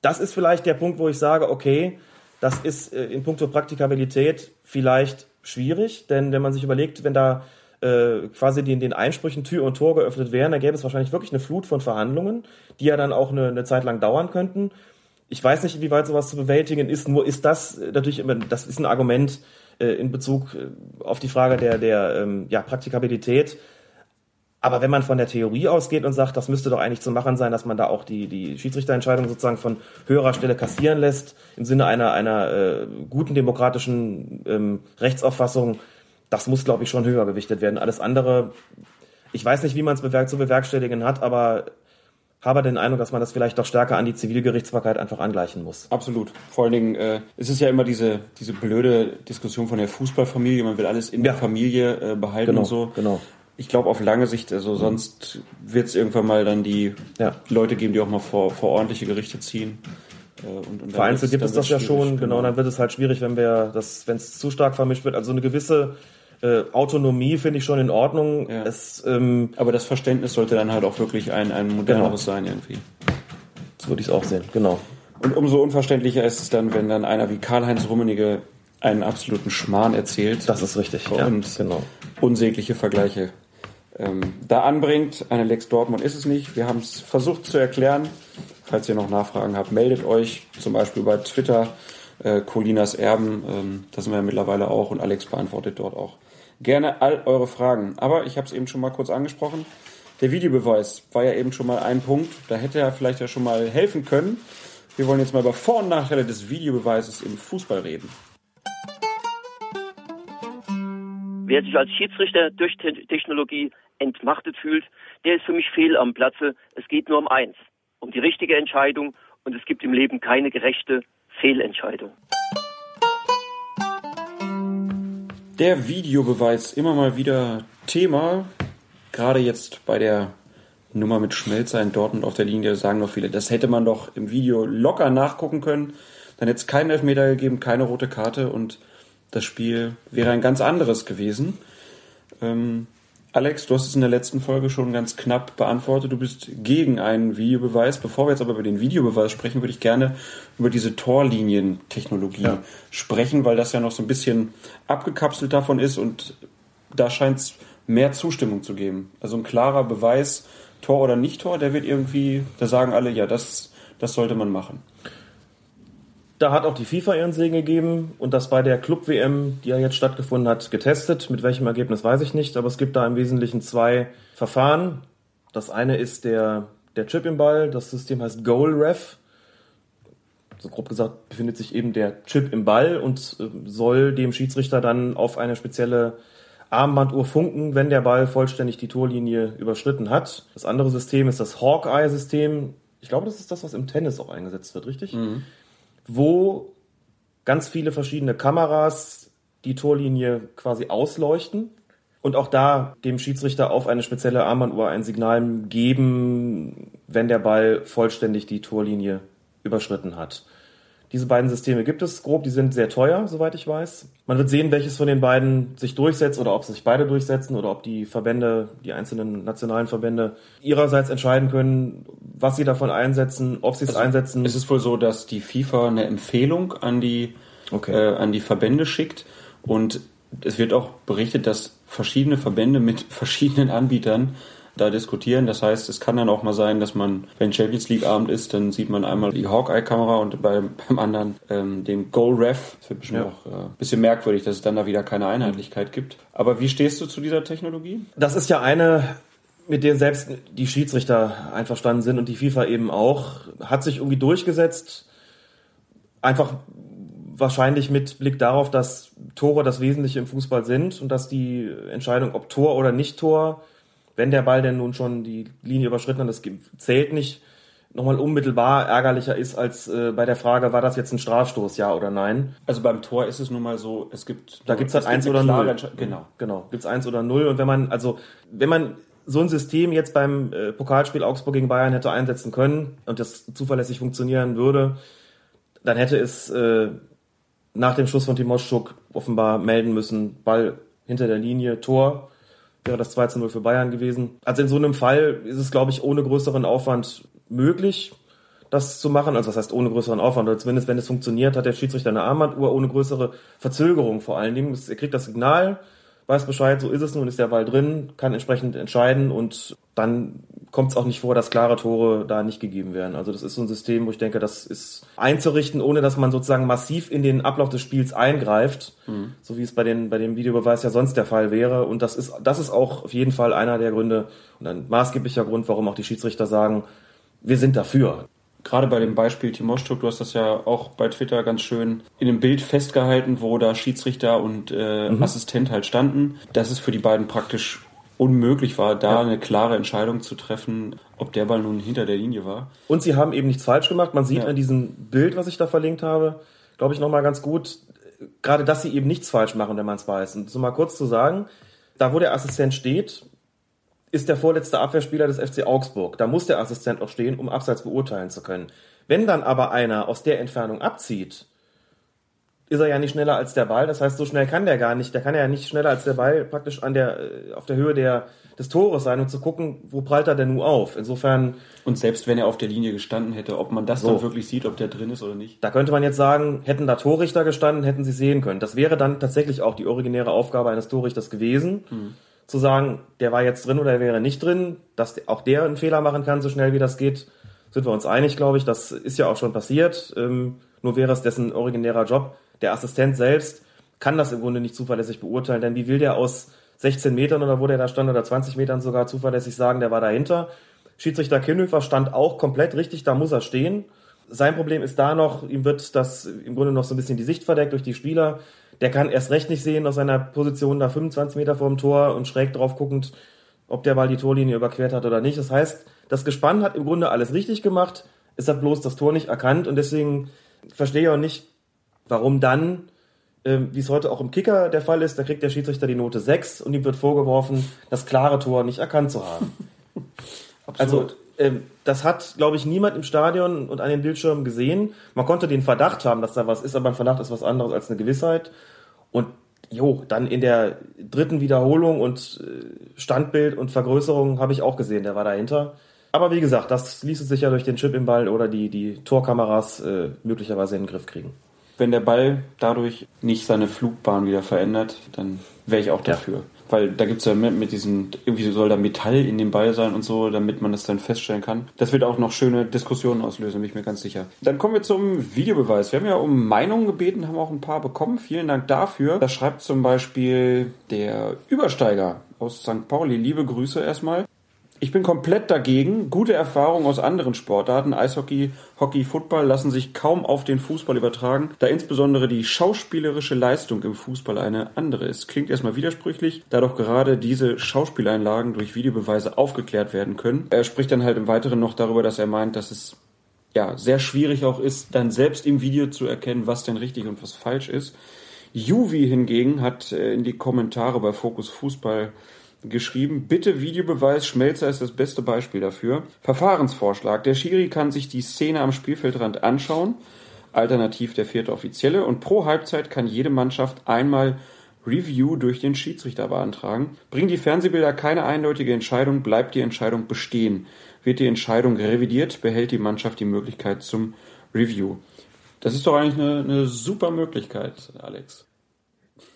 das ist vielleicht der Punkt, wo ich sage, okay, das ist in puncto Praktikabilität vielleicht schwierig, denn wenn man sich überlegt, wenn da äh, quasi den, den Einsprüchen Tür und Tor geöffnet wären, da gäbe es wahrscheinlich wirklich eine Flut von Verhandlungen, die ja dann auch eine, eine Zeit lang dauern könnten. Ich weiß nicht, wie weit sowas zu bewältigen ist, nur ist das natürlich immer, das ist ein Argument äh, in Bezug äh, auf die Frage der, der ähm, ja, Praktikabilität. Aber wenn man von der Theorie ausgeht und sagt, das müsste doch eigentlich zu machen sein, dass man da auch die, die Schiedsrichterentscheidung sozusagen von höherer Stelle kassieren lässt, im Sinne einer, einer äh, guten demokratischen ähm, Rechtsauffassung, das muss, glaube ich, schon höher gewichtet werden. Alles andere, ich weiß nicht, wie man es bewerk zu bewerkstelligen hat, aber habe den Eindruck, dass man das vielleicht doch stärker an die Zivilgerichtsbarkeit einfach angleichen muss. Absolut. Vor allen Dingen äh, es ist ja immer diese, diese blöde Diskussion von der Fußballfamilie. Man will alles in ja. der Familie äh, behalten genau, und so. Genau. Ich glaube auf lange Sicht, also sonst wird es irgendwann mal dann die ja. Leute geben, die auch mal vor, vor ordentliche Gerichte ziehen. Äh, und, und Vereinzelt gibt es das ja schon, genau, dann wird es halt schwierig, wenn wir das, wenn es zu stark vermischt wird. Also eine gewisse äh, Autonomie finde ich schon in Ordnung. Ja. Es, ähm, Aber das Verständnis sollte dann halt auch wirklich ein, ein moderneres genau. sein irgendwie. So würde ich es auch sehen, genau. Und umso unverständlicher ist es dann, wenn dann einer wie Karl-Heinz Rummenigge einen absoluten Schmarrn erzählt. Das ist richtig, und ja, genau. unsägliche Vergleiche ähm, da anbringt. Eine Lex Dortmund ist es nicht. Wir haben es versucht zu erklären. Falls ihr noch Nachfragen habt, meldet euch zum Beispiel bei Twitter. Äh, Colinas Erben, ähm, das sind wir ja mittlerweile auch und Alex beantwortet dort auch gerne all eure Fragen. Aber ich habe es eben schon mal kurz angesprochen. Der Videobeweis war ja eben schon mal ein Punkt. Da hätte er vielleicht ja schon mal helfen können. Wir wollen jetzt mal über Vor- und Nachteile des Videobeweises im Fußball reden. Wer sich als Schiedsrichter durch Technologie entmachtet fühlt, der ist für mich fehl am Platze. Es geht nur um eins, um die richtige Entscheidung und es gibt im Leben keine gerechte Fehlentscheidung. Der Videobeweis immer mal wieder Thema. Gerade jetzt bei der Nummer mit Schmelzer in Dortmund auf der Linie sagen noch viele, das hätte man doch im Video locker nachgucken können. Dann hätte es keinen Elfmeter gegeben, keine rote Karte und das Spiel wäre ein ganz anderes gewesen. Ähm, Alex, du hast es in der letzten Folge schon ganz knapp beantwortet. Du bist gegen einen Videobeweis. Bevor wir jetzt aber über den Videobeweis sprechen, würde ich gerne über diese Torlinientechnologie ja. sprechen, weil das ja noch so ein bisschen abgekapselt davon ist und da scheint es mehr Zustimmung zu geben. Also ein klarer Beweis, Tor oder nicht Tor, der wird irgendwie, da sagen alle, ja, das, das sollte man machen. Da hat auch die FIFA ihren Segen gegeben und das bei der Club-WM, die ja jetzt stattgefunden hat, getestet. Mit welchem Ergebnis weiß ich nicht, aber es gibt da im Wesentlichen zwei Verfahren. Das eine ist der, der Chip im Ball, das System heißt Goal Ref. So grob gesagt befindet sich eben der Chip im Ball und äh, soll dem Schiedsrichter dann auf eine spezielle Armbanduhr funken, wenn der Ball vollständig die Torlinie überschritten hat. Das andere System ist das Hawkeye-System ich glaube, das ist das, was im Tennis auch eingesetzt wird, richtig? Mhm. Wo ganz viele verschiedene Kameras die Torlinie quasi ausleuchten und auch da dem Schiedsrichter auf eine spezielle Armbanduhr ein Signal geben, wenn der Ball vollständig die Torlinie überschritten hat. Diese beiden Systeme gibt es grob, die sind sehr teuer, soweit ich weiß. Man wird sehen, welches von den beiden sich durchsetzt oder ob sich beide durchsetzen oder ob die Verbände, die einzelnen nationalen Verbände ihrerseits entscheiden können, was sie davon einsetzen, ob sie es also einsetzen. Es ist wohl so, dass die FIFA eine Empfehlung an die, okay. äh, an die Verbände schickt und es wird auch berichtet, dass verschiedene Verbände mit verschiedenen Anbietern da diskutieren. Das heißt, es kann dann auch mal sein, dass man, wenn Champions League Abend ist, dann sieht man einmal die Hawkeye-Kamera und bei, beim anderen ähm, den Goal Ref. Das wird bestimmt ja. auch äh, bisschen merkwürdig, dass es dann da wieder keine Einheitlichkeit gibt. Aber wie stehst du zu dieser Technologie? Das ist ja eine mit der selbst die Schiedsrichter einverstanden sind und die FIFA eben auch, hat sich irgendwie durchgesetzt. Einfach wahrscheinlich mit Blick darauf, dass Tore das Wesentliche im Fußball sind und dass die Entscheidung, ob Tor oder nicht Tor, wenn der Ball denn nun schon die Linie überschritten hat, das zählt nicht, nochmal unmittelbar ärgerlicher ist als äh, bei der Frage, war das jetzt ein Strafstoß, ja oder nein? Also beim Tor ist es nun mal so, es gibt da gibt's halt eins oder null. Genau, genau, gibt's eins oder null. Und wenn man also wenn man so ein System jetzt beim äh, Pokalspiel Augsburg gegen Bayern hätte einsetzen können und das zuverlässig funktionieren würde, dann hätte es äh, nach dem Schuss von Timoschuk offenbar melden müssen, Ball hinter der Linie, Tor wäre das 2 zu 0 für Bayern gewesen. Also in so einem Fall ist es, glaube ich, ohne größeren Aufwand möglich, das zu machen. Also das heißt ohne größeren Aufwand, oder zumindest wenn es funktioniert, hat der Schiedsrichter eine Armbanduhr ohne größere Verzögerung vor allen Dingen. Er kriegt das Signal, weiß Bescheid, so ist es nun, ist der Ball drin, kann entsprechend entscheiden und dann kommt es auch nicht vor, dass klare Tore da nicht gegeben werden. Also das ist so ein System, wo ich denke, das ist einzurichten, ohne dass man sozusagen massiv in den Ablauf des Spiels eingreift, mhm. so wie es bei, den, bei dem Videobeweis ja sonst der Fall wäre. Und das ist, das ist auch auf jeden Fall einer der Gründe und ein maßgeblicher Grund, warum auch die Schiedsrichter sagen, wir sind dafür gerade bei dem Beispiel Timoschuk, du hast das ja auch bei Twitter ganz schön in dem Bild festgehalten, wo da Schiedsrichter und äh, mhm. Assistent halt standen, dass es für die beiden praktisch unmöglich war, da ja. eine klare Entscheidung zu treffen, ob der Ball nun hinter der Linie war. Und sie haben eben nichts falsch gemacht. Man sieht ja. an diesem Bild, was ich da verlinkt habe, glaube ich, nochmal ganz gut, gerade dass sie eben nichts falsch machen, wenn man es weiß. Und so mal kurz zu sagen, da wo der Assistent steht, ist der vorletzte Abwehrspieler des FC Augsburg. Da muss der Assistent auch stehen, um Abseits beurteilen zu können. Wenn dann aber einer aus der Entfernung abzieht, ist er ja nicht schneller als der Ball. Das heißt, so schnell kann der gar nicht. Der kann ja nicht schneller als der Ball praktisch an der, äh, auf der Höhe der, des Tores sein und zu gucken, wo prallt er denn nun auf. Insofern. Und selbst wenn er auf der Linie gestanden hätte, ob man das so. dann wirklich sieht, ob der drin ist oder nicht. Da könnte man jetzt sagen, hätten da Torrichter gestanden, hätten sie sehen können. Das wäre dann tatsächlich auch die originäre Aufgabe eines Torrichters gewesen. Hm zu sagen, der war jetzt drin oder der wäre nicht drin, dass auch der einen Fehler machen kann, so schnell wie das geht, sind wir uns einig, glaube ich. Das ist ja auch schon passiert. Ähm, nur wäre es dessen originärer Job. Der Assistent selbst kann das im Grunde nicht zuverlässig beurteilen, denn wie will der aus 16 Metern oder wo der da stand oder 20 Metern sogar zuverlässig sagen, der war dahinter? Schiedsrichter Kinnhöfer stand auch komplett richtig, da muss er stehen. Sein Problem ist da noch, ihm wird das im Grunde noch so ein bisschen die Sicht verdeckt durch die Spieler der kann erst recht nicht sehen aus seiner Position da 25 Meter vor dem Tor und schräg drauf guckend, ob der Ball die Torlinie überquert hat oder nicht. Das heißt, das Gespann hat im Grunde alles richtig gemacht, es hat bloß das Tor nicht erkannt und deswegen verstehe ich auch nicht, warum dann, äh, wie es heute auch im Kicker der Fall ist, da kriegt der Schiedsrichter die Note 6 und ihm wird vorgeworfen, das klare Tor nicht erkannt zu haben. also ähm, das hat, glaube ich, niemand im Stadion und an den Bildschirmen gesehen. Man konnte den Verdacht haben, dass da was ist, aber ein Verdacht ist was anderes als eine Gewissheit. Und jo, dann in der dritten Wiederholung und äh, Standbild und Vergrößerung habe ich auch gesehen, der war dahinter. Aber wie gesagt, das ließe sich ja durch den Chip im Ball oder die, die Torkameras äh, möglicherweise in den Griff kriegen. Wenn der Ball dadurch nicht seine Flugbahn wieder verändert, dann wäre ich auch dafür. Ja weil da gibt's ja mit, mit diesen, irgendwie soll da Metall in dem Ball sein und so, damit man das dann feststellen kann. Das wird auch noch schöne Diskussionen auslösen, bin ich mir ganz sicher. Dann kommen wir zum Videobeweis. Wir haben ja um Meinungen gebeten, haben auch ein paar bekommen. Vielen Dank dafür. Da schreibt zum Beispiel der Übersteiger aus St. Pauli, liebe Grüße erstmal. Ich bin komplett dagegen. Gute Erfahrungen aus anderen Sportarten, Eishockey, Hockey, Football, lassen sich kaum auf den Fußball übertragen, da insbesondere die schauspielerische Leistung im Fußball eine andere ist. Klingt erstmal widersprüchlich, da doch gerade diese Schauspieleinlagen durch Videobeweise aufgeklärt werden können. Er spricht dann halt im Weiteren noch darüber, dass er meint, dass es ja sehr schwierig auch ist, dann selbst im Video zu erkennen, was denn richtig und was falsch ist. Juvi hingegen hat äh, in die Kommentare bei Fokus Fußball geschrieben, bitte Videobeweis, Schmelzer ist das beste Beispiel dafür. Verfahrensvorschlag, der Schiri kann sich die Szene am Spielfeldrand anschauen, alternativ der vierte Offizielle, und pro Halbzeit kann jede Mannschaft einmal Review durch den Schiedsrichter beantragen. Bringen die Fernsehbilder keine eindeutige Entscheidung, bleibt die Entscheidung bestehen. Wird die Entscheidung revidiert, behält die Mannschaft die Möglichkeit zum Review. Das ist doch eigentlich eine, eine super Möglichkeit, Alex.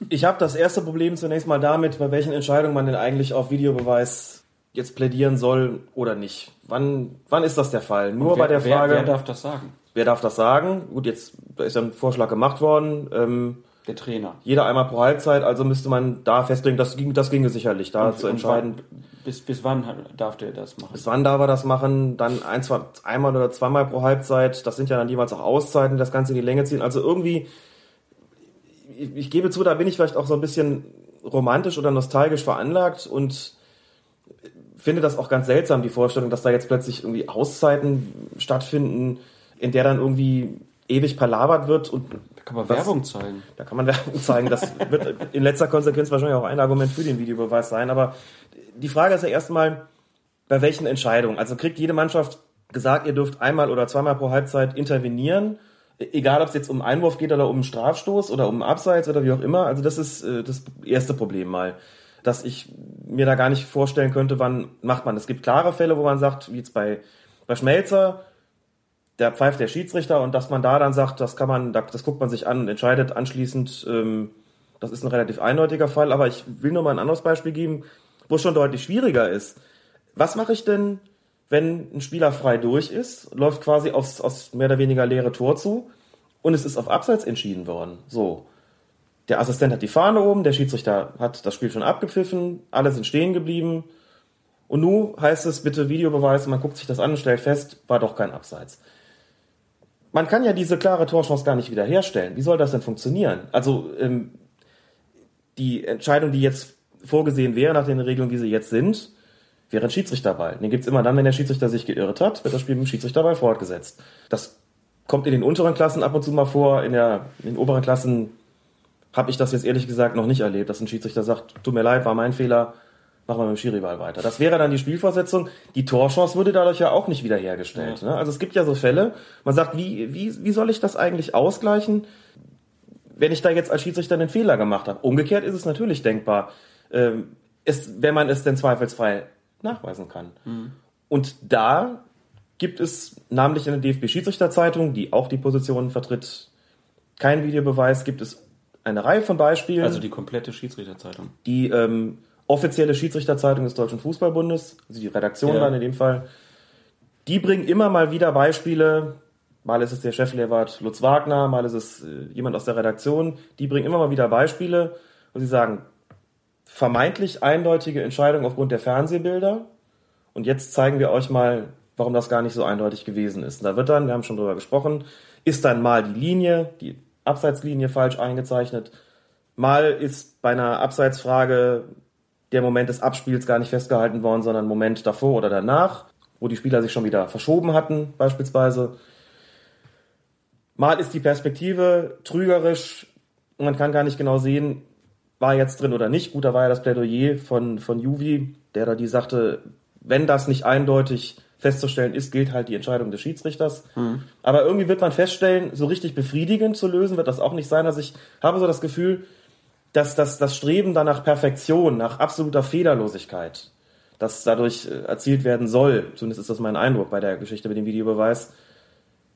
Ich habe das erste Problem zunächst mal damit, bei welchen Entscheidungen man denn eigentlich auf Videobeweis jetzt plädieren soll oder nicht. Wann, wann ist das der Fall? Nur wer, bei der Frage. Wer, wer, darf das sagen? Wer darf das sagen? Gut, jetzt ist ja ein Vorschlag gemacht worden. Ähm, der Trainer. Jeder einmal pro Halbzeit, also müsste man da festlegen, das, ging, das ginge sicherlich, da und, zu entscheiden. Wann, bis, bis wann darf der das machen? Bis wann darf er das machen? Dann ein, zwei, einmal oder zweimal pro Halbzeit. Das sind ja dann jeweils auch Auszeiten, das Ganze in die Länge ziehen. Also irgendwie ich, ich gebe zu, da bin ich vielleicht auch so ein bisschen romantisch oder nostalgisch veranlagt und finde das auch ganz seltsam, die Vorstellung, dass da jetzt plötzlich irgendwie Auszeiten stattfinden, in der dann irgendwie ewig palabert wird und da kann man was, Werbung zeigen. Da kann man Werbung zeigen. Das wird in letzter Konsequenz wahrscheinlich auch ein Argument für den Videobeweis sein. Aber die Frage ist ja erstmal, bei welchen Entscheidungen? Also kriegt jede Mannschaft gesagt, ihr dürft einmal oder zweimal pro Halbzeit intervenieren egal ob es jetzt um Einwurf geht oder um Strafstoß oder um Abseits oder wie auch immer. Also das ist äh, das erste Problem mal, dass ich mir da gar nicht vorstellen könnte, wann macht man. Es gibt klare Fälle, wo man sagt, wie jetzt bei, bei Schmelzer, der pfeift der Schiedsrichter und dass man da dann sagt, das kann man, das guckt man sich an und entscheidet anschließend, ähm, das ist ein relativ eindeutiger Fall, aber ich will nur mal ein anderes Beispiel geben, wo es schon deutlich schwieriger ist. Was mache ich denn, wenn ein Spieler frei durch ist, läuft quasi aufs, aufs mehr oder weniger leere Tor zu und es ist auf Abseits entschieden worden. So. Der Assistent hat die Fahne oben, der Schiedsrichter hat das Spiel schon abgepfiffen, alle sind stehen geblieben. Und nun heißt es bitte Videobeweis, man guckt sich das an und stellt fest, war doch kein Abseits. Man kann ja diese klare Torchance gar nicht wiederherstellen. Wie soll das denn funktionieren? Also ähm, die Entscheidung, die jetzt vorgesehen wäre nach den Regeln, wie sie jetzt sind, wäre ein Schiedsrichterball. Den gibt's immer dann, wenn der Schiedsrichter sich geirrt hat, wird das Spiel mit dem Schiedsrichterball fortgesetzt. Das kommt in den unteren Klassen ab und zu mal vor. In, der, in den oberen Klassen habe ich das jetzt ehrlich gesagt noch nicht erlebt, dass ein Schiedsrichter sagt, tut mir leid, war mein Fehler, machen wir mit dem Schiriball weiter. Das wäre dann die Spielfortsetzung. Die Torchance würde dadurch ja auch nicht wiederhergestellt. Ja. Ne? Also es gibt ja so Fälle, man sagt, wie, wie, wie soll ich das eigentlich ausgleichen, wenn ich da jetzt als Schiedsrichter einen Fehler gemacht habe? Umgekehrt ist es natürlich denkbar, ähm, ist, wenn man es denn zweifelsfrei nachweisen kann. Mhm. Und da gibt es namentlich in der DFB-Schiedsrichterzeitung, die auch die Position vertritt, keinen Videobeweis, gibt es eine Reihe von Beispielen. Also die komplette Schiedsrichterzeitung. Die ähm, offizielle Schiedsrichterzeitung des Deutschen Fußballbundes, also die Redaktion ja. dann in dem Fall, die bringen immer mal wieder Beispiele. Mal ist es der Cheflehrer Lutz Wagner, mal ist es äh, jemand aus der Redaktion. Die bringen immer mal wieder Beispiele, wo sie sagen, vermeintlich eindeutige Entscheidung aufgrund der Fernsehbilder. Und jetzt zeigen wir euch mal, warum das gar nicht so eindeutig gewesen ist. Und da wird dann, wir haben schon drüber gesprochen, ist dann mal die Linie, die Abseitslinie falsch eingezeichnet. Mal ist bei einer Abseitsfrage der Moment des Abspiels gar nicht festgehalten worden, sondern Moment davor oder danach, wo die Spieler sich schon wieder verschoben hatten, beispielsweise. Mal ist die Perspektive trügerisch und man kann gar nicht genau sehen, war jetzt drin oder nicht. Gut, da war ja das Plädoyer von, von Juvi, der da die sagte, wenn das nicht eindeutig festzustellen ist, gilt halt die Entscheidung des Schiedsrichters. Mhm. Aber irgendwie wird man feststellen, so richtig befriedigend zu lösen wird das auch nicht sein. Also ich habe so das Gefühl, dass das, das Streben danach Perfektion, nach absoluter Fehlerlosigkeit, das dadurch äh, erzielt werden soll, zumindest ist das mein Eindruck bei der Geschichte mit dem Videobeweis,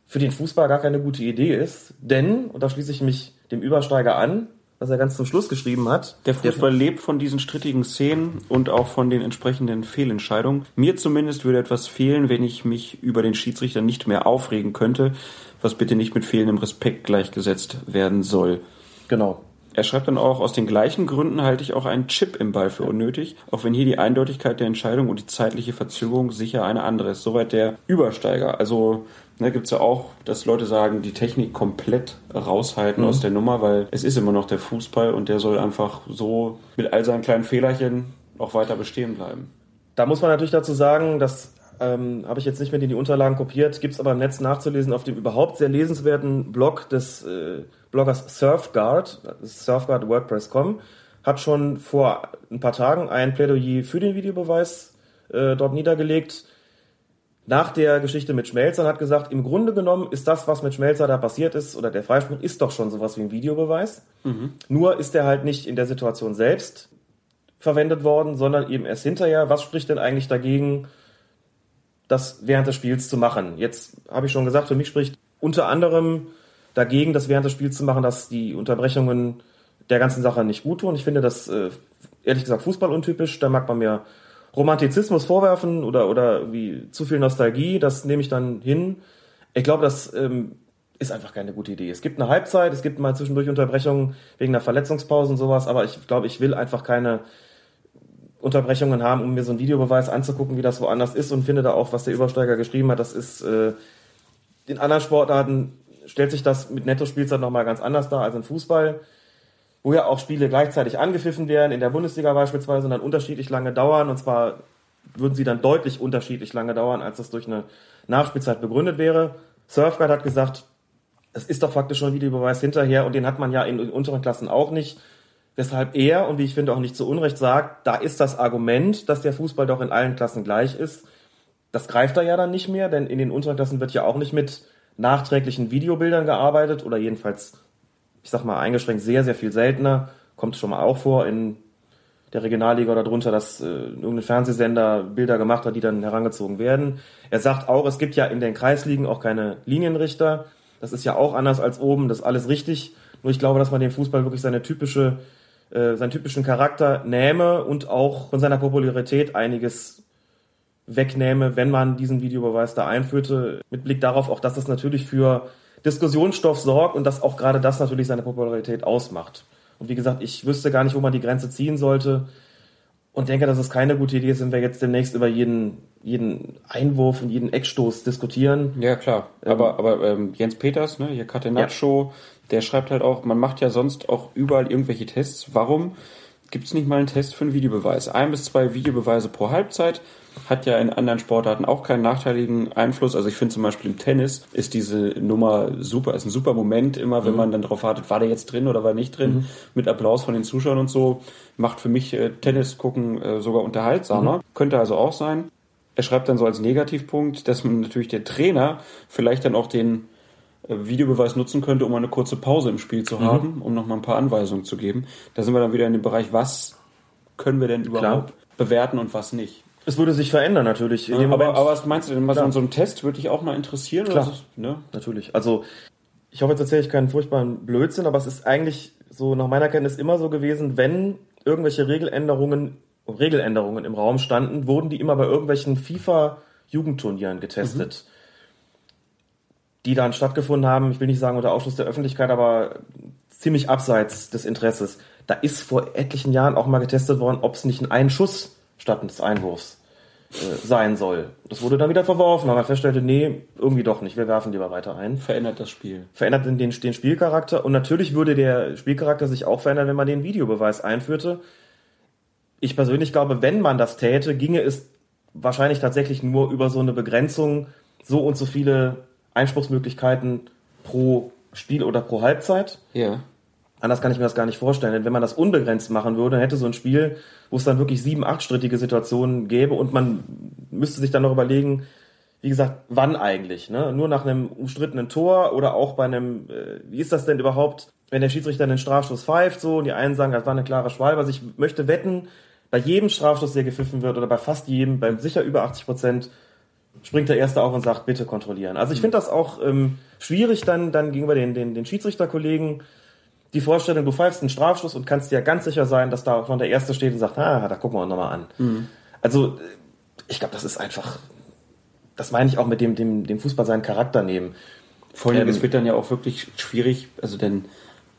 für den Fußball gar keine gute Idee ist. Denn, und da schließe ich mich dem Übersteiger an, was er ganz zum Schluss geschrieben hat. Der Fußball lebt von diesen strittigen Szenen und auch von den entsprechenden Fehlentscheidungen. Mir zumindest würde etwas fehlen, wenn ich mich über den Schiedsrichter nicht mehr aufregen könnte, was bitte nicht mit fehlendem Respekt gleichgesetzt werden soll. Genau. Er schreibt dann auch, aus den gleichen Gründen halte ich auch einen Chip im Ball für unnötig, auch wenn hier die Eindeutigkeit der Entscheidung und die zeitliche Verzögerung sicher eine andere ist. Soweit der Übersteiger. Also ne, gibt es ja auch, dass Leute sagen, die Technik komplett raushalten mhm. aus der Nummer, weil es ist immer noch der Fußball und der soll einfach so mit all seinen kleinen Fehlerchen auch weiter bestehen bleiben. Da muss man natürlich dazu sagen, dass ähm, habe ich jetzt nicht mehr in die Unterlagen kopiert, gibt es aber im Netz nachzulesen auf dem überhaupt sehr lesenswerten Blog des äh, Bloggers Surfguard, Surfguard WordPress.com, hat schon vor ein paar Tagen ein Plädoyer für den Videobeweis äh, dort niedergelegt. Nach der Geschichte mit Schmelzer hat gesagt, im Grunde genommen ist das, was mit Schmelzer da passiert ist, oder der Freispruch, ist doch schon sowas wie ein Videobeweis. Mhm. Nur ist er halt nicht in der Situation selbst verwendet worden, sondern eben erst hinterher. Was spricht denn eigentlich dagegen, das während des Spiels zu machen? Jetzt habe ich schon gesagt, für mich spricht unter anderem dagegen, das während des Spiels zu machen, dass die Unterbrechungen der ganzen Sache nicht gut tun. Ich finde das äh, ehrlich gesagt fußballuntypisch. Da mag man mir Romantizismus vorwerfen oder, oder wie zu viel Nostalgie. Das nehme ich dann hin. Ich glaube, das ähm, ist einfach keine gute Idee. Es gibt eine Halbzeit, es gibt mal zwischendurch Unterbrechungen wegen einer Verletzungspause und sowas, aber ich glaube, ich will einfach keine Unterbrechungen haben, um mir so einen Videobeweis anzugucken, wie das woanders ist und finde da auch, was der Übersteiger geschrieben hat, das ist äh, in anderen Sportarten stellt sich das mit Netto-Spielzeit nochmal ganz anders dar als im Fußball, wo ja auch Spiele gleichzeitig angepfiffen werden, in der Bundesliga beispielsweise, und dann unterschiedlich lange dauern, und zwar würden sie dann deutlich unterschiedlich lange dauern, als das durch eine Nachspielzeit begründet wäre. Surfguard hat gesagt, das ist doch faktisch schon Videobeweis hinterher und den hat man ja in, in unteren Klassen auch nicht. Weshalb er, und wie ich finde auch nicht zu Unrecht sagt, da ist das Argument, dass der Fußball doch in allen Klassen gleich ist. Das greift er ja dann nicht mehr, denn in den unteren Klassen wird ja auch nicht mit nachträglichen Videobildern gearbeitet oder jedenfalls, ich sag mal, eingeschränkt sehr, sehr viel seltener. Kommt schon mal auch vor in der Regionalliga oder drunter, dass äh, irgendein Fernsehsender Bilder gemacht hat, die dann herangezogen werden. Er sagt auch, es gibt ja in den Kreisligen auch keine Linienrichter. Das ist ja auch anders als oben, das ist alles richtig. Nur ich glaube, dass man dem Fußball wirklich seine typische äh, seinen typischen Charakter nähme und auch von seiner Popularität einiges wegnähme, wenn man diesen Videobeweis da einführte, mit Blick darauf auch, dass das natürlich für Diskussionsstoff sorgt und dass auch gerade das natürlich seine Popularität ausmacht. Und wie gesagt, ich wüsste gar nicht, wo man die Grenze ziehen sollte und denke, dass es keine gute Idee ist, wenn wir jetzt demnächst über jeden, jeden Einwurf und jeden Eckstoß diskutieren. Ja, klar. Ähm, aber, aber ähm, Jens Peters, ne, hier Catenaccio, ja der schreibt halt auch, man macht ja sonst auch überall irgendwelche Tests. Warum gibt es nicht mal einen Test für einen Videobeweis? Ein bis zwei Videobeweise pro Halbzeit hat ja in anderen Sportarten auch keinen nachteiligen Einfluss. Also ich finde zum Beispiel im Tennis ist diese Nummer super, ist ein super Moment immer, wenn mhm. man dann darauf wartet, war der jetzt drin oder war nicht drin, mhm. mit Applaus von den Zuschauern und so, macht für mich äh, Tennis gucken äh, sogar unterhaltsamer. Mhm. Könnte also auch sein. Er schreibt dann so als Negativpunkt, dass man natürlich der Trainer vielleicht dann auch den äh, Videobeweis nutzen könnte, um eine kurze Pause im Spiel zu mhm. haben, um nochmal ein paar Anweisungen zu geben. Da sind wir dann wieder in dem Bereich, was können wir denn überhaupt Klar. bewerten und was nicht. Es würde sich verändern natürlich. Ja, aber, aber, was meinst du denn? Was an so einem Test würde dich auch mal interessieren? Klar, ist, ne? natürlich. Also ich hoffe, jetzt erzähle ich keinen furchtbaren Blödsinn, aber es ist eigentlich so nach meiner Kenntnis immer so gewesen, wenn irgendwelche Regeländerungen, Regeländerungen im Raum standen, wurden die immer bei irgendwelchen FIFA-Jugendturnieren getestet. Mhm die dann stattgefunden haben, ich will nicht sagen unter Ausschluss der Öffentlichkeit, aber ziemlich abseits des Interesses. Da ist vor etlichen Jahren auch mal getestet worden, ob es nicht ein Schuss statt des Einwurfs äh, sein soll. Das wurde dann wieder verworfen, weil man feststellte, nee, irgendwie doch nicht, wir werfen lieber weiter ein. Verändert das Spiel. Verändert den, den Spielcharakter und natürlich würde der Spielcharakter sich auch verändern, wenn man den Videobeweis einführte. Ich persönlich glaube, wenn man das täte, ginge es wahrscheinlich tatsächlich nur über so eine Begrenzung, so und so viele Einspruchsmöglichkeiten pro Spiel oder pro Halbzeit. Ja. Anders kann ich mir das gar nicht vorstellen. Denn wenn man das unbegrenzt machen würde, dann hätte so ein Spiel, wo es dann wirklich sieben, achtstrittige Situationen gäbe und man müsste sich dann noch überlegen, wie gesagt, wann eigentlich? Ne? Nur nach einem umstrittenen Tor oder auch bei einem, äh, wie ist das denn überhaupt, wenn der Schiedsrichter einen Strafstoß pfeift so und die einen sagen, das war eine klare Schwalbe. Also ich möchte wetten, bei jedem Strafstoß, der gepfiffen wird oder bei fast jedem, beim sicher über 80 Prozent, springt der Erste auf und sagt, bitte kontrollieren. Also ich finde das auch ähm, schwierig dann, dann gegenüber den, den, den Schiedsrichterkollegen, die Vorstellung, du pfeifst einen Strafschuss und kannst dir ganz sicher sein, dass da schon der Erste steht und sagt, ah, da gucken wir uns nochmal an. Mhm. Also ich glaube, das ist einfach, das meine ich auch mit dem, dem, dem Fußball seinen Charakter nehmen. Vor allem, ähm, es wird dann ja auch wirklich schwierig, also denn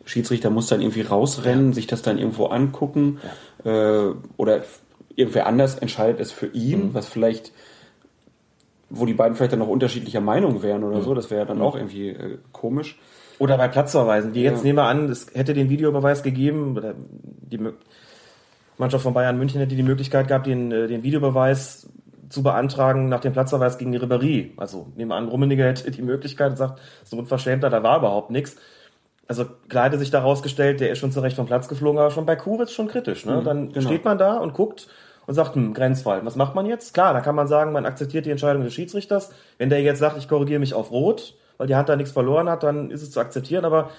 Schiedsrichter muss dann irgendwie rausrennen, ja. sich das dann irgendwo angucken ja. äh, oder irgendwer anders entscheidet es für ihn, mhm. was vielleicht, wo die beiden vielleicht dann noch unterschiedlicher Meinung wären oder mhm. so, das wäre ja dann mhm. auch irgendwie äh, komisch. Oder bei Platzverweisen. Ja. jetzt nehmen wir an, es hätte den Videobeweis gegeben, oder die Mannschaft von Bayern München hätte die Möglichkeit gehabt, den, äh, den Videobeweis zu beantragen nach dem Platzverweis gegen die Ribéry. Also nehmen wir an, Rummeniger hätte die Möglichkeit und sagt, so unverschämter, da war überhaupt nichts. Also klar hätte sich da rausgestellt, der ist schon zurecht vom Platz geflogen, aber schon bei wird schon kritisch. Ne? Mhm, Dann genau. steht man da und guckt und sagt, hm, Grenzfall, was macht man jetzt? Klar, da kann man sagen, man akzeptiert die Entscheidung des Schiedsrichters. Wenn der jetzt sagt, ich korrigiere mich auf Rot, weil die Hand da nichts verloren hat, dann ist es zu akzeptieren, aber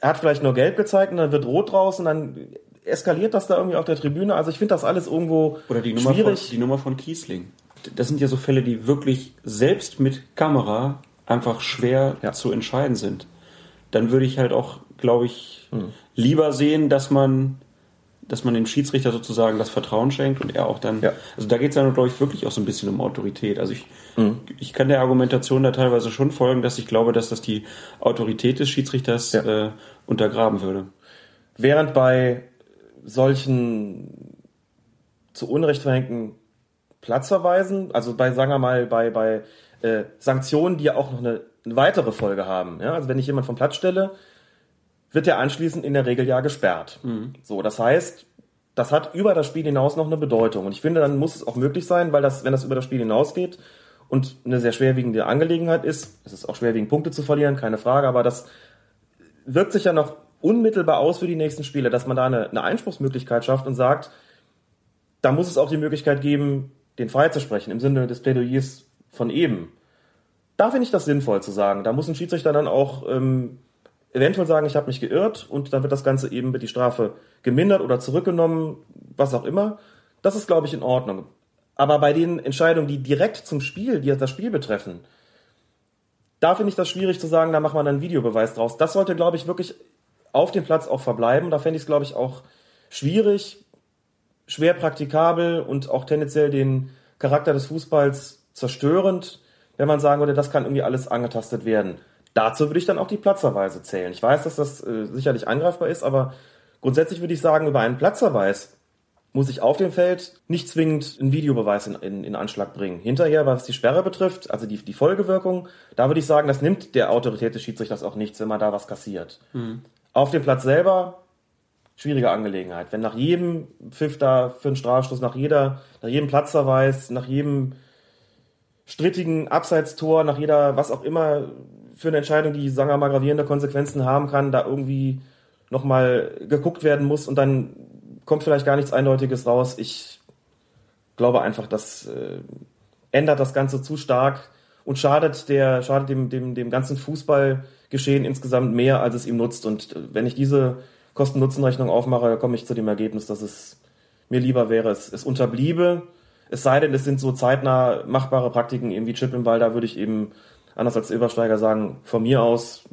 er hat vielleicht nur gelb gezeigt und dann wird rot draus und dann eskaliert das da irgendwie auf der Tribüne. Also ich finde das alles irgendwo Oder die Nummer schwierig. Von, die Nummer von Kiesling das sind ja so Fälle, die wirklich selbst mit Kamera einfach schwer ja. zu entscheiden sind. Dann würde ich halt auch, glaube ich, mhm. lieber sehen, dass man, dass man dem Schiedsrichter sozusagen das Vertrauen schenkt und er auch dann. Ja. Also da geht es dann, glaube ich, wirklich auch so ein bisschen um Autorität. Also ich, mhm. ich kann der Argumentation da teilweise schon folgen, dass ich glaube, dass das die Autorität des Schiedsrichters ja. äh, untergraben würde. Während bei solchen zu Unrecht verhängten Platzverweisen, also bei, sagen wir mal, bei, bei äh, Sanktionen, die ja auch noch eine, eine weitere Folge haben. Ja? Also wenn ich jemand vom Platz stelle, wird er anschließend in der Regel ja gesperrt. Mhm. So, das heißt, das hat über das Spiel hinaus noch eine Bedeutung. Und ich finde, dann muss es auch möglich sein, weil das, wenn das über das Spiel hinausgeht und eine sehr schwerwiegende Angelegenheit ist, es ist auch schwerwiegend Punkte zu verlieren, keine Frage, aber das wirkt sich ja noch unmittelbar aus für die nächsten Spiele, dass man da eine, eine Einspruchsmöglichkeit schafft und sagt, da muss es auch die Möglichkeit geben, den freizusprechen im Sinne des Plädoyers von eben. Da finde ich das sinnvoll zu sagen. Da muss ein Schiedsrichter dann auch ähm, eventuell sagen, ich habe mich geirrt und dann wird das Ganze eben wird die Strafe gemindert oder zurückgenommen, was auch immer. Das ist, glaube ich, in Ordnung. Aber bei den Entscheidungen, die direkt zum Spiel, die das Spiel betreffen, da finde ich das schwierig zu sagen, da macht man dann Videobeweis draus. Das sollte, glaube ich, wirklich auf dem Platz auch verbleiben. Da fände ich es, glaube ich, auch schwierig, schwer praktikabel und auch tendenziell den Charakter des Fußballs zerstörend, wenn man sagen würde, das kann irgendwie alles angetastet werden. Dazu würde ich dann auch die Platzerweise zählen. Ich weiß, dass das äh, sicherlich angreifbar ist, aber grundsätzlich würde ich sagen, über einen Platzerweis muss ich auf dem Feld nicht zwingend einen Videobeweis in, in, in Anschlag bringen. Hinterher, was die Sperre betrifft, also die, die Folgewirkung, da würde ich sagen, das nimmt der Autorität des Schiedsrichters auch nichts, wenn man da was kassiert. Mhm. Auf dem Platz selber schwierige Angelegenheit. Wenn nach jedem Pfiff da für einen Strafstoß, nach jeder, nach jedem Platzverweis, nach jedem strittigen Abseitstor, nach jeder, was auch immer für eine Entscheidung, die, sagen wir mal, gravierende Konsequenzen haben kann, da irgendwie nochmal geguckt werden muss und dann kommt vielleicht gar nichts Eindeutiges raus. Ich glaube einfach, das äh, ändert das Ganze zu stark und schadet der, schadet dem, dem, dem ganzen Fußballgeschehen insgesamt mehr, als es ihm nutzt. Und äh, wenn ich diese Kosten-Nutzen-Rechnung aufmache, komme ich zu dem Ergebnis, dass es mir lieber wäre, es, es unterbliebe. Es sei denn, es sind so zeitnah machbare Praktiken, eben wie Chip im Ball, da würde ich eben, anders als Übersteiger sagen, von mir aus,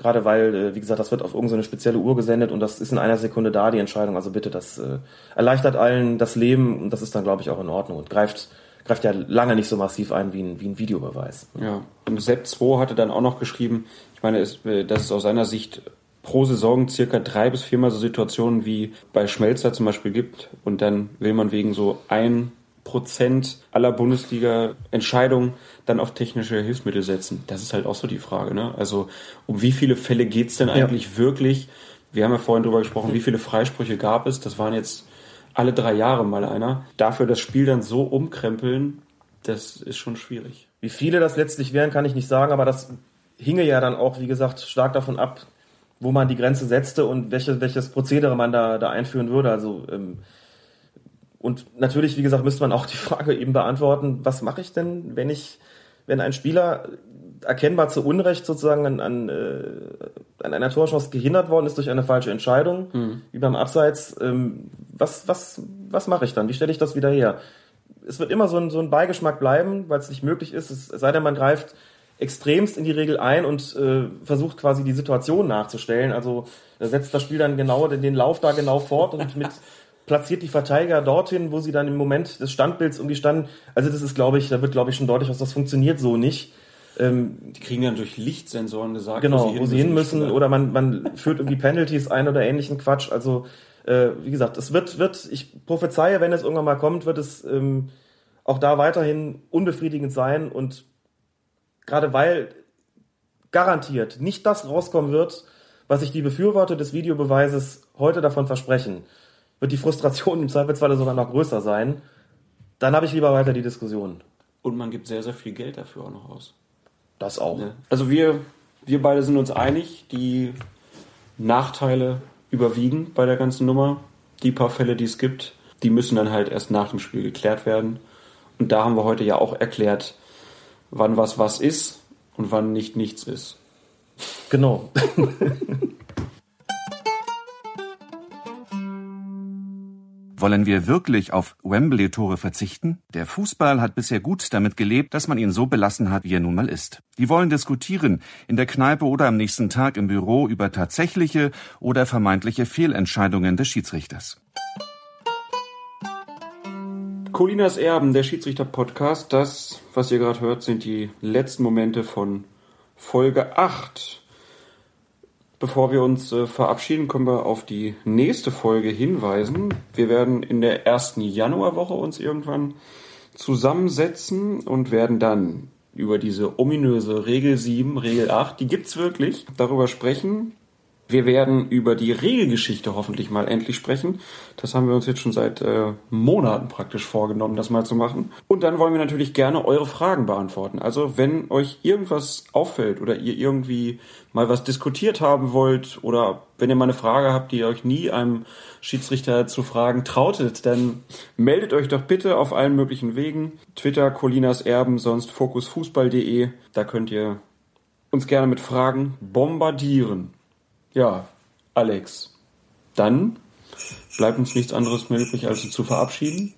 gerade weil, äh, wie gesagt, das wird auf irgendeine spezielle Uhr gesendet und das ist in einer Sekunde da, die Entscheidung. Also bitte, das äh, erleichtert allen das Leben und das ist dann, glaube ich, auch in Ordnung und greift, greift ja lange nicht so massiv ein wie ein, wie ein Videobeweis. Ja, und Sepp 2 hatte dann auch noch geschrieben, ich meine, äh, das ist aus seiner Sicht pro Saison circa drei bis viermal so Situationen wie bei Schmelzer zum Beispiel gibt und dann will man wegen so ein Prozent aller Bundesliga-Entscheidungen dann auf technische Hilfsmittel setzen. Das ist halt auch so die Frage. Ne? Also um wie viele Fälle geht's denn eigentlich ja. wirklich? Wir haben ja vorhin drüber gesprochen, wie viele Freisprüche gab es. Das waren jetzt alle drei Jahre mal einer. Dafür das Spiel dann so umkrempeln, das ist schon schwierig. Wie viele das letztlich wären, kann ich nicht sagen, aber das hinge ja dann auch, wie gesagt, stark davon ab, wo man die Grenze setzte und welche, welches Prozedere man da, da einführen würde. Also ähm, und natürlich, wie gesagt, müsste man auch die Frage eben beantworten, was mache ich denn, wenn ich, wenn ein Spieler erkennbar zu Unrecht sozusagen an, an, äh, an einer Torchance gehindert worden ist durch eine falsche Entscheidung, mhm. wie beim Abseits, ähm, was, was, was mache ich dann? Wie stelle ich das wieder her? Es wird immer so ein, so ein Beigeschmack bleiben, weil es nicht möglich ist, es sei denn, man greift extremst in die Regel ein und äh, versucht quasi die Situation nachzustellen. Also setzt das Spiel dann genau den, den Lauf da genau fort und mit platziert die Verteidiger dorthin, wo sie dann im Moment des Standbilds irgendwie standen. Also das ist, glaube ich, da wird, glaube ich, schon deutlich, dass das funktioniert so nicht. Ähm, die kriegen dann durch Lichtsensoren gesagt, genau, wo sie, wo sie hin müssen. Oder man, man führt irgendwie Penalties ein oder ähnlichen Quatsch. Also, äh, wie gesagt, es wird, wird, ich prophezeie, wenn es irgendwann mal kommt, wird es ähm, auch da weiterhin unbefriedigend sein. Und gerade weil garantiert nicht das rauskommen wird, was sich die Befürworter des Videobeweises heute davon versprechen, wird die Frustration im Zweifelsfalle sogar noch größer sein. Dann habe ich lieber weiter die Diskussion. Und man gibt sehr, sehr viel Geld dafür auch noch aus. Das auch. Ja. Also wir, wir beide sind uns einig, die Nachteile überwiegen bei der ganzen Nummer. Die paar Fälle, die es gibt, die müssen dann halt erst nach dem Spiel geklärt werden. Und da haben wir heute ja auch erklärt, wann was was ist und wann nicht nichts ist. Genau. Wollen wir wirklich auf Wembley-Tore verzichten? Der Fußball hat bisher gut damit gelebt, dass man ihn so belassen hat, wie er nun mal ist. Die wollen diskutieren, in der Kneipe oder am nächsten Tag im Büro über tatsächliche oder vermeintliche Fehlentscheidungen des Schiedsrichters. Colinas Erben, der Schiedsrichter-Podcast. Das, was ihr gerade hört, sind die letzten Momente von Folge 8 Bevor wir uns äh, verabschieden, können wir auf die nächste Folge hinweisen. Wir werden in der ersten Januarwoche uns irgendwann zusammensetzen und werden dann über diese ominöse Regel 7, Regel 8, die gibt's wirklich, darüber sprechen, wir werden über die Regelgeschichte hoffentlich mal endlich sprechen. Das haben wir uns jetzt schon seit äh, Monaten praktisch vorgenommen, das mal zu machen. Und dann wollen wir natürlich gerne eure Fragen beantworten. Also wenn euch irgendwas auffällt oder ihr irgendwie mal was diskutiert haben wollt oder wenn ihr mal eine Frage habt, die ihr euch nie einem Schiedsrichter zu fragen trautet, dann meldet euch doch bitte auf allen möglichen Wegen. Twitter, Colinas Erben, sonst fokusfußball.de. Da könnt ihr uns gerne mit Fragen bombardieren. Ja, Alex. Dann bleibt uns nichts anderes mehr übrig, als uns zu verabschieden,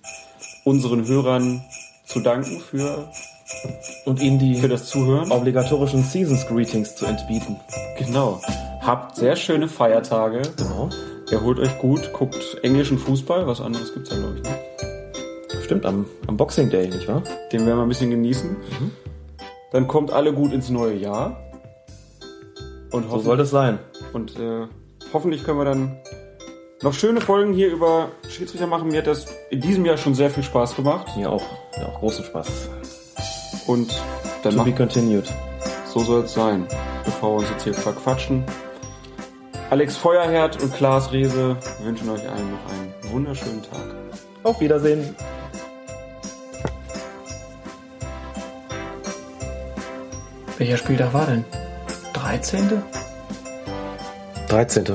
unseren Hörern zu danken für und ihnen die für das Zuhören obligatorischen Seasons Greetings zu entbieten. Genau. Habt sehr schöne Feiertage. Genau. Erholt euch gut, guckt englischen Fußball, was anderes gibt's ja glaube ich nicht. Stimmt, am, am Boxing Day, nicht wahr? Den werden wir ein bisschen genießen. Mhm. Dann kommt alle gut ins neue Jahr. Und so soll das sein. Und äh, hoffentlich können wir dann noch schöne Folgen hier über Schiedsrichter machen. Mir hat das in diesem Jahr schon sehr viel Spaß gemacht. Mir auch. Ja, auch großen Spaß. Und dann to be continued. So soll es sein, bevor wir uns jetzt hier verquatschen. Alex Feuerherd und Klaas Rehse wünschen euch allen noch einen wunderschönen Tag. Auf Wiedersehen. Welcher Spieltag war denn? 13. 13.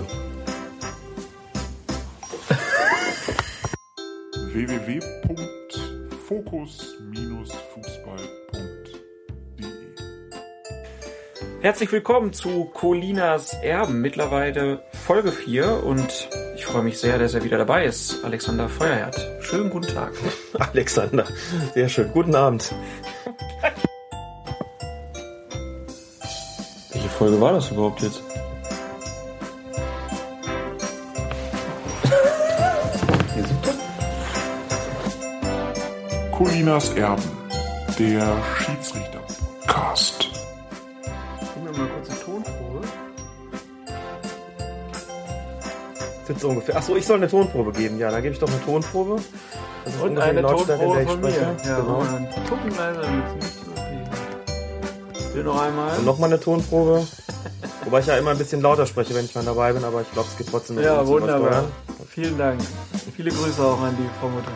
www.fokus-fußball.de Herzlich willkommen zu Colinas Erben, mittlerweile Folge 4 und ich freue mich sehr, dass er wieder dabei ist, Alexander Feuerherd. Schönen guten Tag. Alexander, sehr schön. Guten Abend. Welche Folge war das überhaupt jetzt? Colinas Erben, der Schiedsrichter-Podcast. Gib mir mal kurz eine Tonprobe. Jetzt ungefähr. Achso, ich soll eine Tonprobe geben. Ja, dann gebe ich doch eine Tonprobe. Das ist Und eine Tonprobe von mir. Ja, genau. Gucken leider, nicht. Will noch einmal. Und nochmal eine Tonprobe. Wobei ich ja immer ein bisschen lauter spreche, wenn ich mal dabei bin, aber ich glaube, es geht trotzdem. Ja, wunderbar. Vielen Dank. Viele Grüße auch an die Frau Mutter.